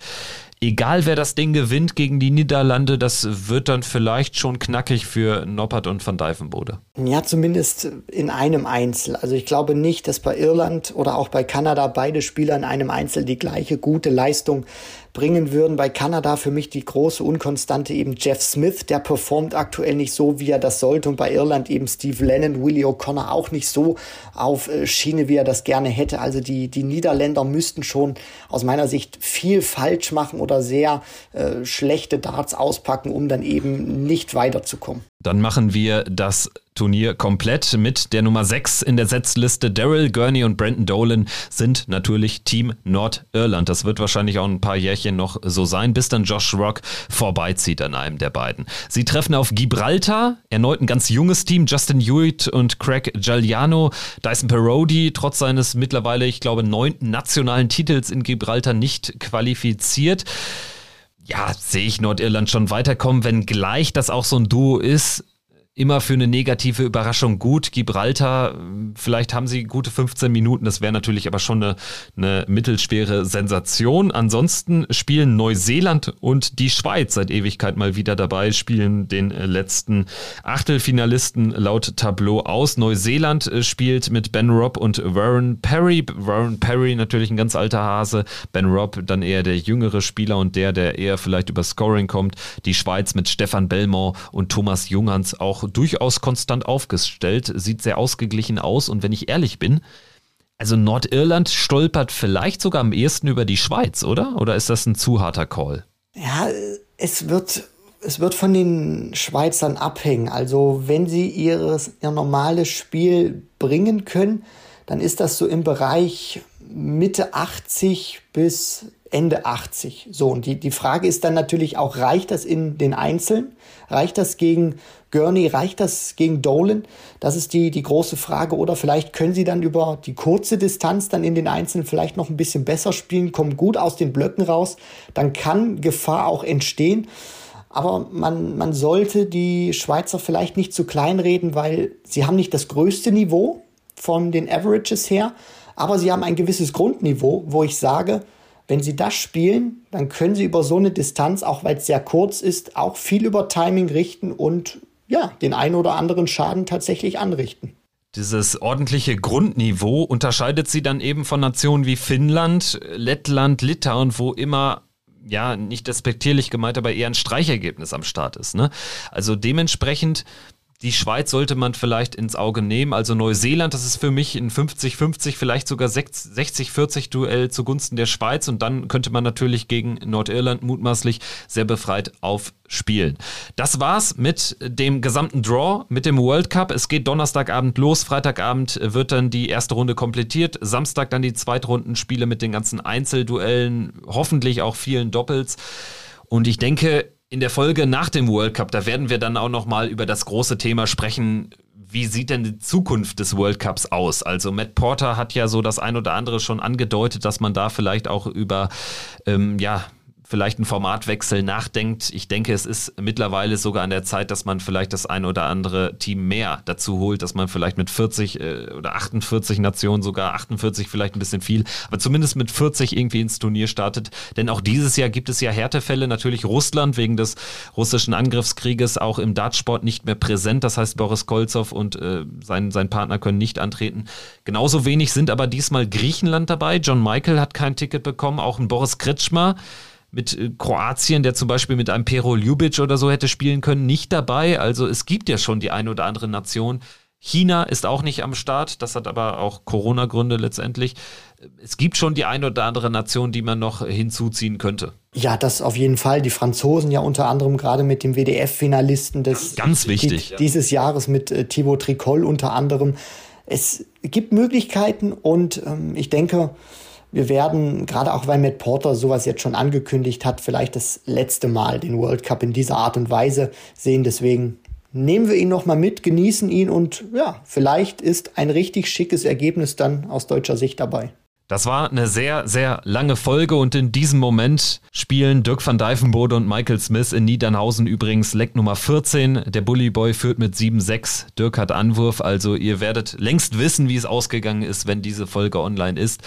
egal wer das Ding gewinnt gegen die Niederlande, das wird dann vielleicht schon knackig für Noppert und Van Dijvenbode. Ja, zumindest in einem Einzel. Also ich glaube nicht, dass bei Irland oder auch bei Kanada beide Spieler in einem Einzel die gleiche gute Leistung bringen würden. Bei Kanada für mich die große Unkonstante eben Jeff Smith, der performt aktuell nicht so, wie er das sollte. Und bei Irland eben Steve Lennon, Willie O'Connor auch nicht so auf äh, Schiene, wie er das gerne hätte. Also die, die Niederländer müssten schon aus meiner Sicht viel falsch machen oder sehr äh, schlechte Darts auspacken, um dann eben nicht weiterzukommen. Dann machen wir das Turnier komplett mit der Nummer 6 in der Setzliste. Daryl Gurney und Brandon Dolan sind natürlich Team Nordirland. Das wird wahrscheinlich auch ein paar Jährchen noch so sein, bis dann Josh Rock vorbeizieht an einem der beiden. Sie treffen auf Gibraltar, erneut ein ganz junges Team, Justin Hewitt und Craig Giuliano. Dyson Parodi, trotz seines mittlerweile, ich glaube, neunten nationalen Titels in Gibraltar nicht qualifiziert ja, sehe ich Nordirland schon weiterkommen, wenn gleich das auch so ein Duo ist, immer für eine negative Überraschung gut. Gibraltar, vielleicht haben sie gute 15 Minuten, das wäre natürlich aber schon eine, eine mittelschwere Sensation. Ansonsten spielen Neuseeland und die Schweiz seit Ewigkeit mal wieder dabei, spielen den letzten Achtelfinalisten laut Tableau aus. Neuseeland äh, spielt mit Ben Robb und Warren Perry. Warren Perry natürlich ein ganz alter Hase, Ben Robb dann eher der jüngere Spieler und der, der eher vielleicht über Scoring kommt. Die Schweiz mit Stefan Belmont und Thomas Junghans auch durchaus konstant aufgestellt, sieht sehr ausgeglichen aus und wenn ich ehrlich bin, also Nordirland stolpert vielleicht sogar am ehesten über die Schweiz, oder? Oder ist das ein zu harter Call? Ja, es wird, es wird von den Schweizern abhängen. Also wenn sie ihres, ihr normales Spiel bringen können, dann ist das so im Bereich Mitte 80 bis Ende 80. So, und die, die Frage ist dann natürlich auch, reicht das in den Einzelnen? Reicht das gegen Gurney, reicht das gegen Dolan? Das ist die, die große Frage. Oder vielleicht können sie dann über die kurze Distanz dann in den Einzelnen vielleicht noch ein bisschen besser spielen, kommen gut aus den Blöcken raus. Dann kann Gefahr auch entstehen. Aber man, man sollte die Schweizer vielleicht nicht zu klein reden, weil sie haben nicht das größte Niveau von den Averages her, aber sie haben ein gewisses Grundniveau, wo ich sage, wenn sie das spielen, dann können sie über so eine Distanz, auch weil es sehr kurz ist, auch viel über Timing richten und ja, den einen oder anderen Schaden tatsächlich anrichten. Dieses ordentliche Grundniveau unterscheidet sie dann eben von Nationen wie Finnland, Lettland, Litauen, wo immer ja, nicht despektierlich gemeint, aber eher ein Streichergebnis am Start ist. Ne? Also dementsprechend die Schweiz sollte man vielleicht ins Auge nehmen. Also Neuseeland, das ist für mich ein 50-50, vielleicht sogar 60-40 Duell zugunsten der Schweiz. Und dann könnte man natürlich gegen Nordirland mutmaßlich sehr befreit aufspielen. Das war's mit dem gesamten Draw, mit dem World Cup. Es geht Donnerstagabend los. Freitagabend wird dann die erste Runde komplettiert. Samstag dann die Zweitrundenspiele mit den ganzen Einzelduellen. Hoffentlich auch vielen Doppels. Und ich denke, in der Folge nach dem World Cup, da werden wir dann auch noch mal über das große Thema sprechen. Wie sieht denn die Zukunft des World Cups aus? Also Matt Porter hat ja so das ein oder andere schon angedeutet, dass man da vielleicht auch über ähm, ja vielleicht einen Formatwechsel nachdenkt. Ich denke, es ist mittlerweile sogar an der Zeit, dass man vielleicht das ein oder andere Team mehr dazu holt, dass man vielleicht mit 40 äh, oder 48 Nationen, sogar 48 vielleicht ein bisschen viel, aber zumindest mit 40 irgendwie ins Turnier startet. Denn auch dieses Jahr gibt es ja Härtefälle. Natürlich Russland wegen des russischen Angriffskrieges auch im Dartsport nicht mehr präsent. Das heißt, Boris Kolzow und äh, sein, sein Partner können nicht antreten. Genauso wenig sind aber diesmal Griechenland dabei. John Michael hat kein Ticket bekommen, auch ein Boris Kritschmer mit äh, Kroatien, der zum Beispiel mit einem Pero Ljubic oder so hätte spielen können, nicht dabei. Also es gibt ja schon die eine oder andere Nation. China ist auch nicht am Start, das hat aber auch Corona-Gründe letztendlich. Es gibt schon die eine oder andere Nation, die man noch hinzuziehen könnte. Ja, das auf jeden Fall. Die Franzosen ja unter anderem gerade mit dem WDF-Finalisten des Ganz wichtig, die, dieses Jahres mit äh, Thibaut Tricol unter anderem. Es gibt Möglichkeiten und ähm, ich denke, wir werden, gerade auch weil Matt Porter sowas jetzt schon angekündigt hat, vielleicht das letzte Mal den World Cup in dieser Art und Weise sehen. Deswegen nehmen wir ihn nochmal mit, genießen ihn und ja, vielleicht ist ein richtig schickes Ergebnis dann aus deutscher Sicht dabei. Das war eine sehr, sehr lange Folge und in diesem Moment spielen Dirk van Dijvenbode und Michael Smith in Niedernhausen übrigens Leck Nummer 14. Der Bully Boy führt mit 7-6. Dirk hat Anwurf, also ihr werdet längst wissen, wie es ausgegangen ist, wenn diese Folge online ist.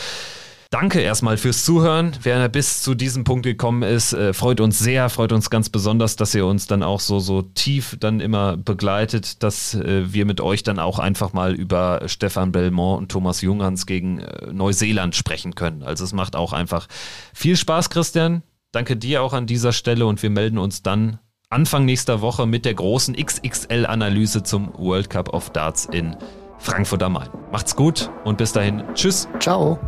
Danke erstmal fürs Zuhören. Wer bis zu diesem Punkt gekommen ist, äh, freut uns sehr, freut uns ganz besonders, dass ihr uns dann auch so, so tief dann immer begleitet, dass äh, wir mit euch dann auch einfach mal über Stefan Belmont und Thomas Junghans gegen äh, Neuseeland sprechen können. Also es macht auch einfach viel Spaß, Christian. Danke dir auch an dieser Stelle und wir melden uns dann Anfang nächster Woche mit der großen XXL-Analyse zum World Cup of Darts in Frankfurt am Main. Macht's gut und bis dahin. Tschüss. Ciao.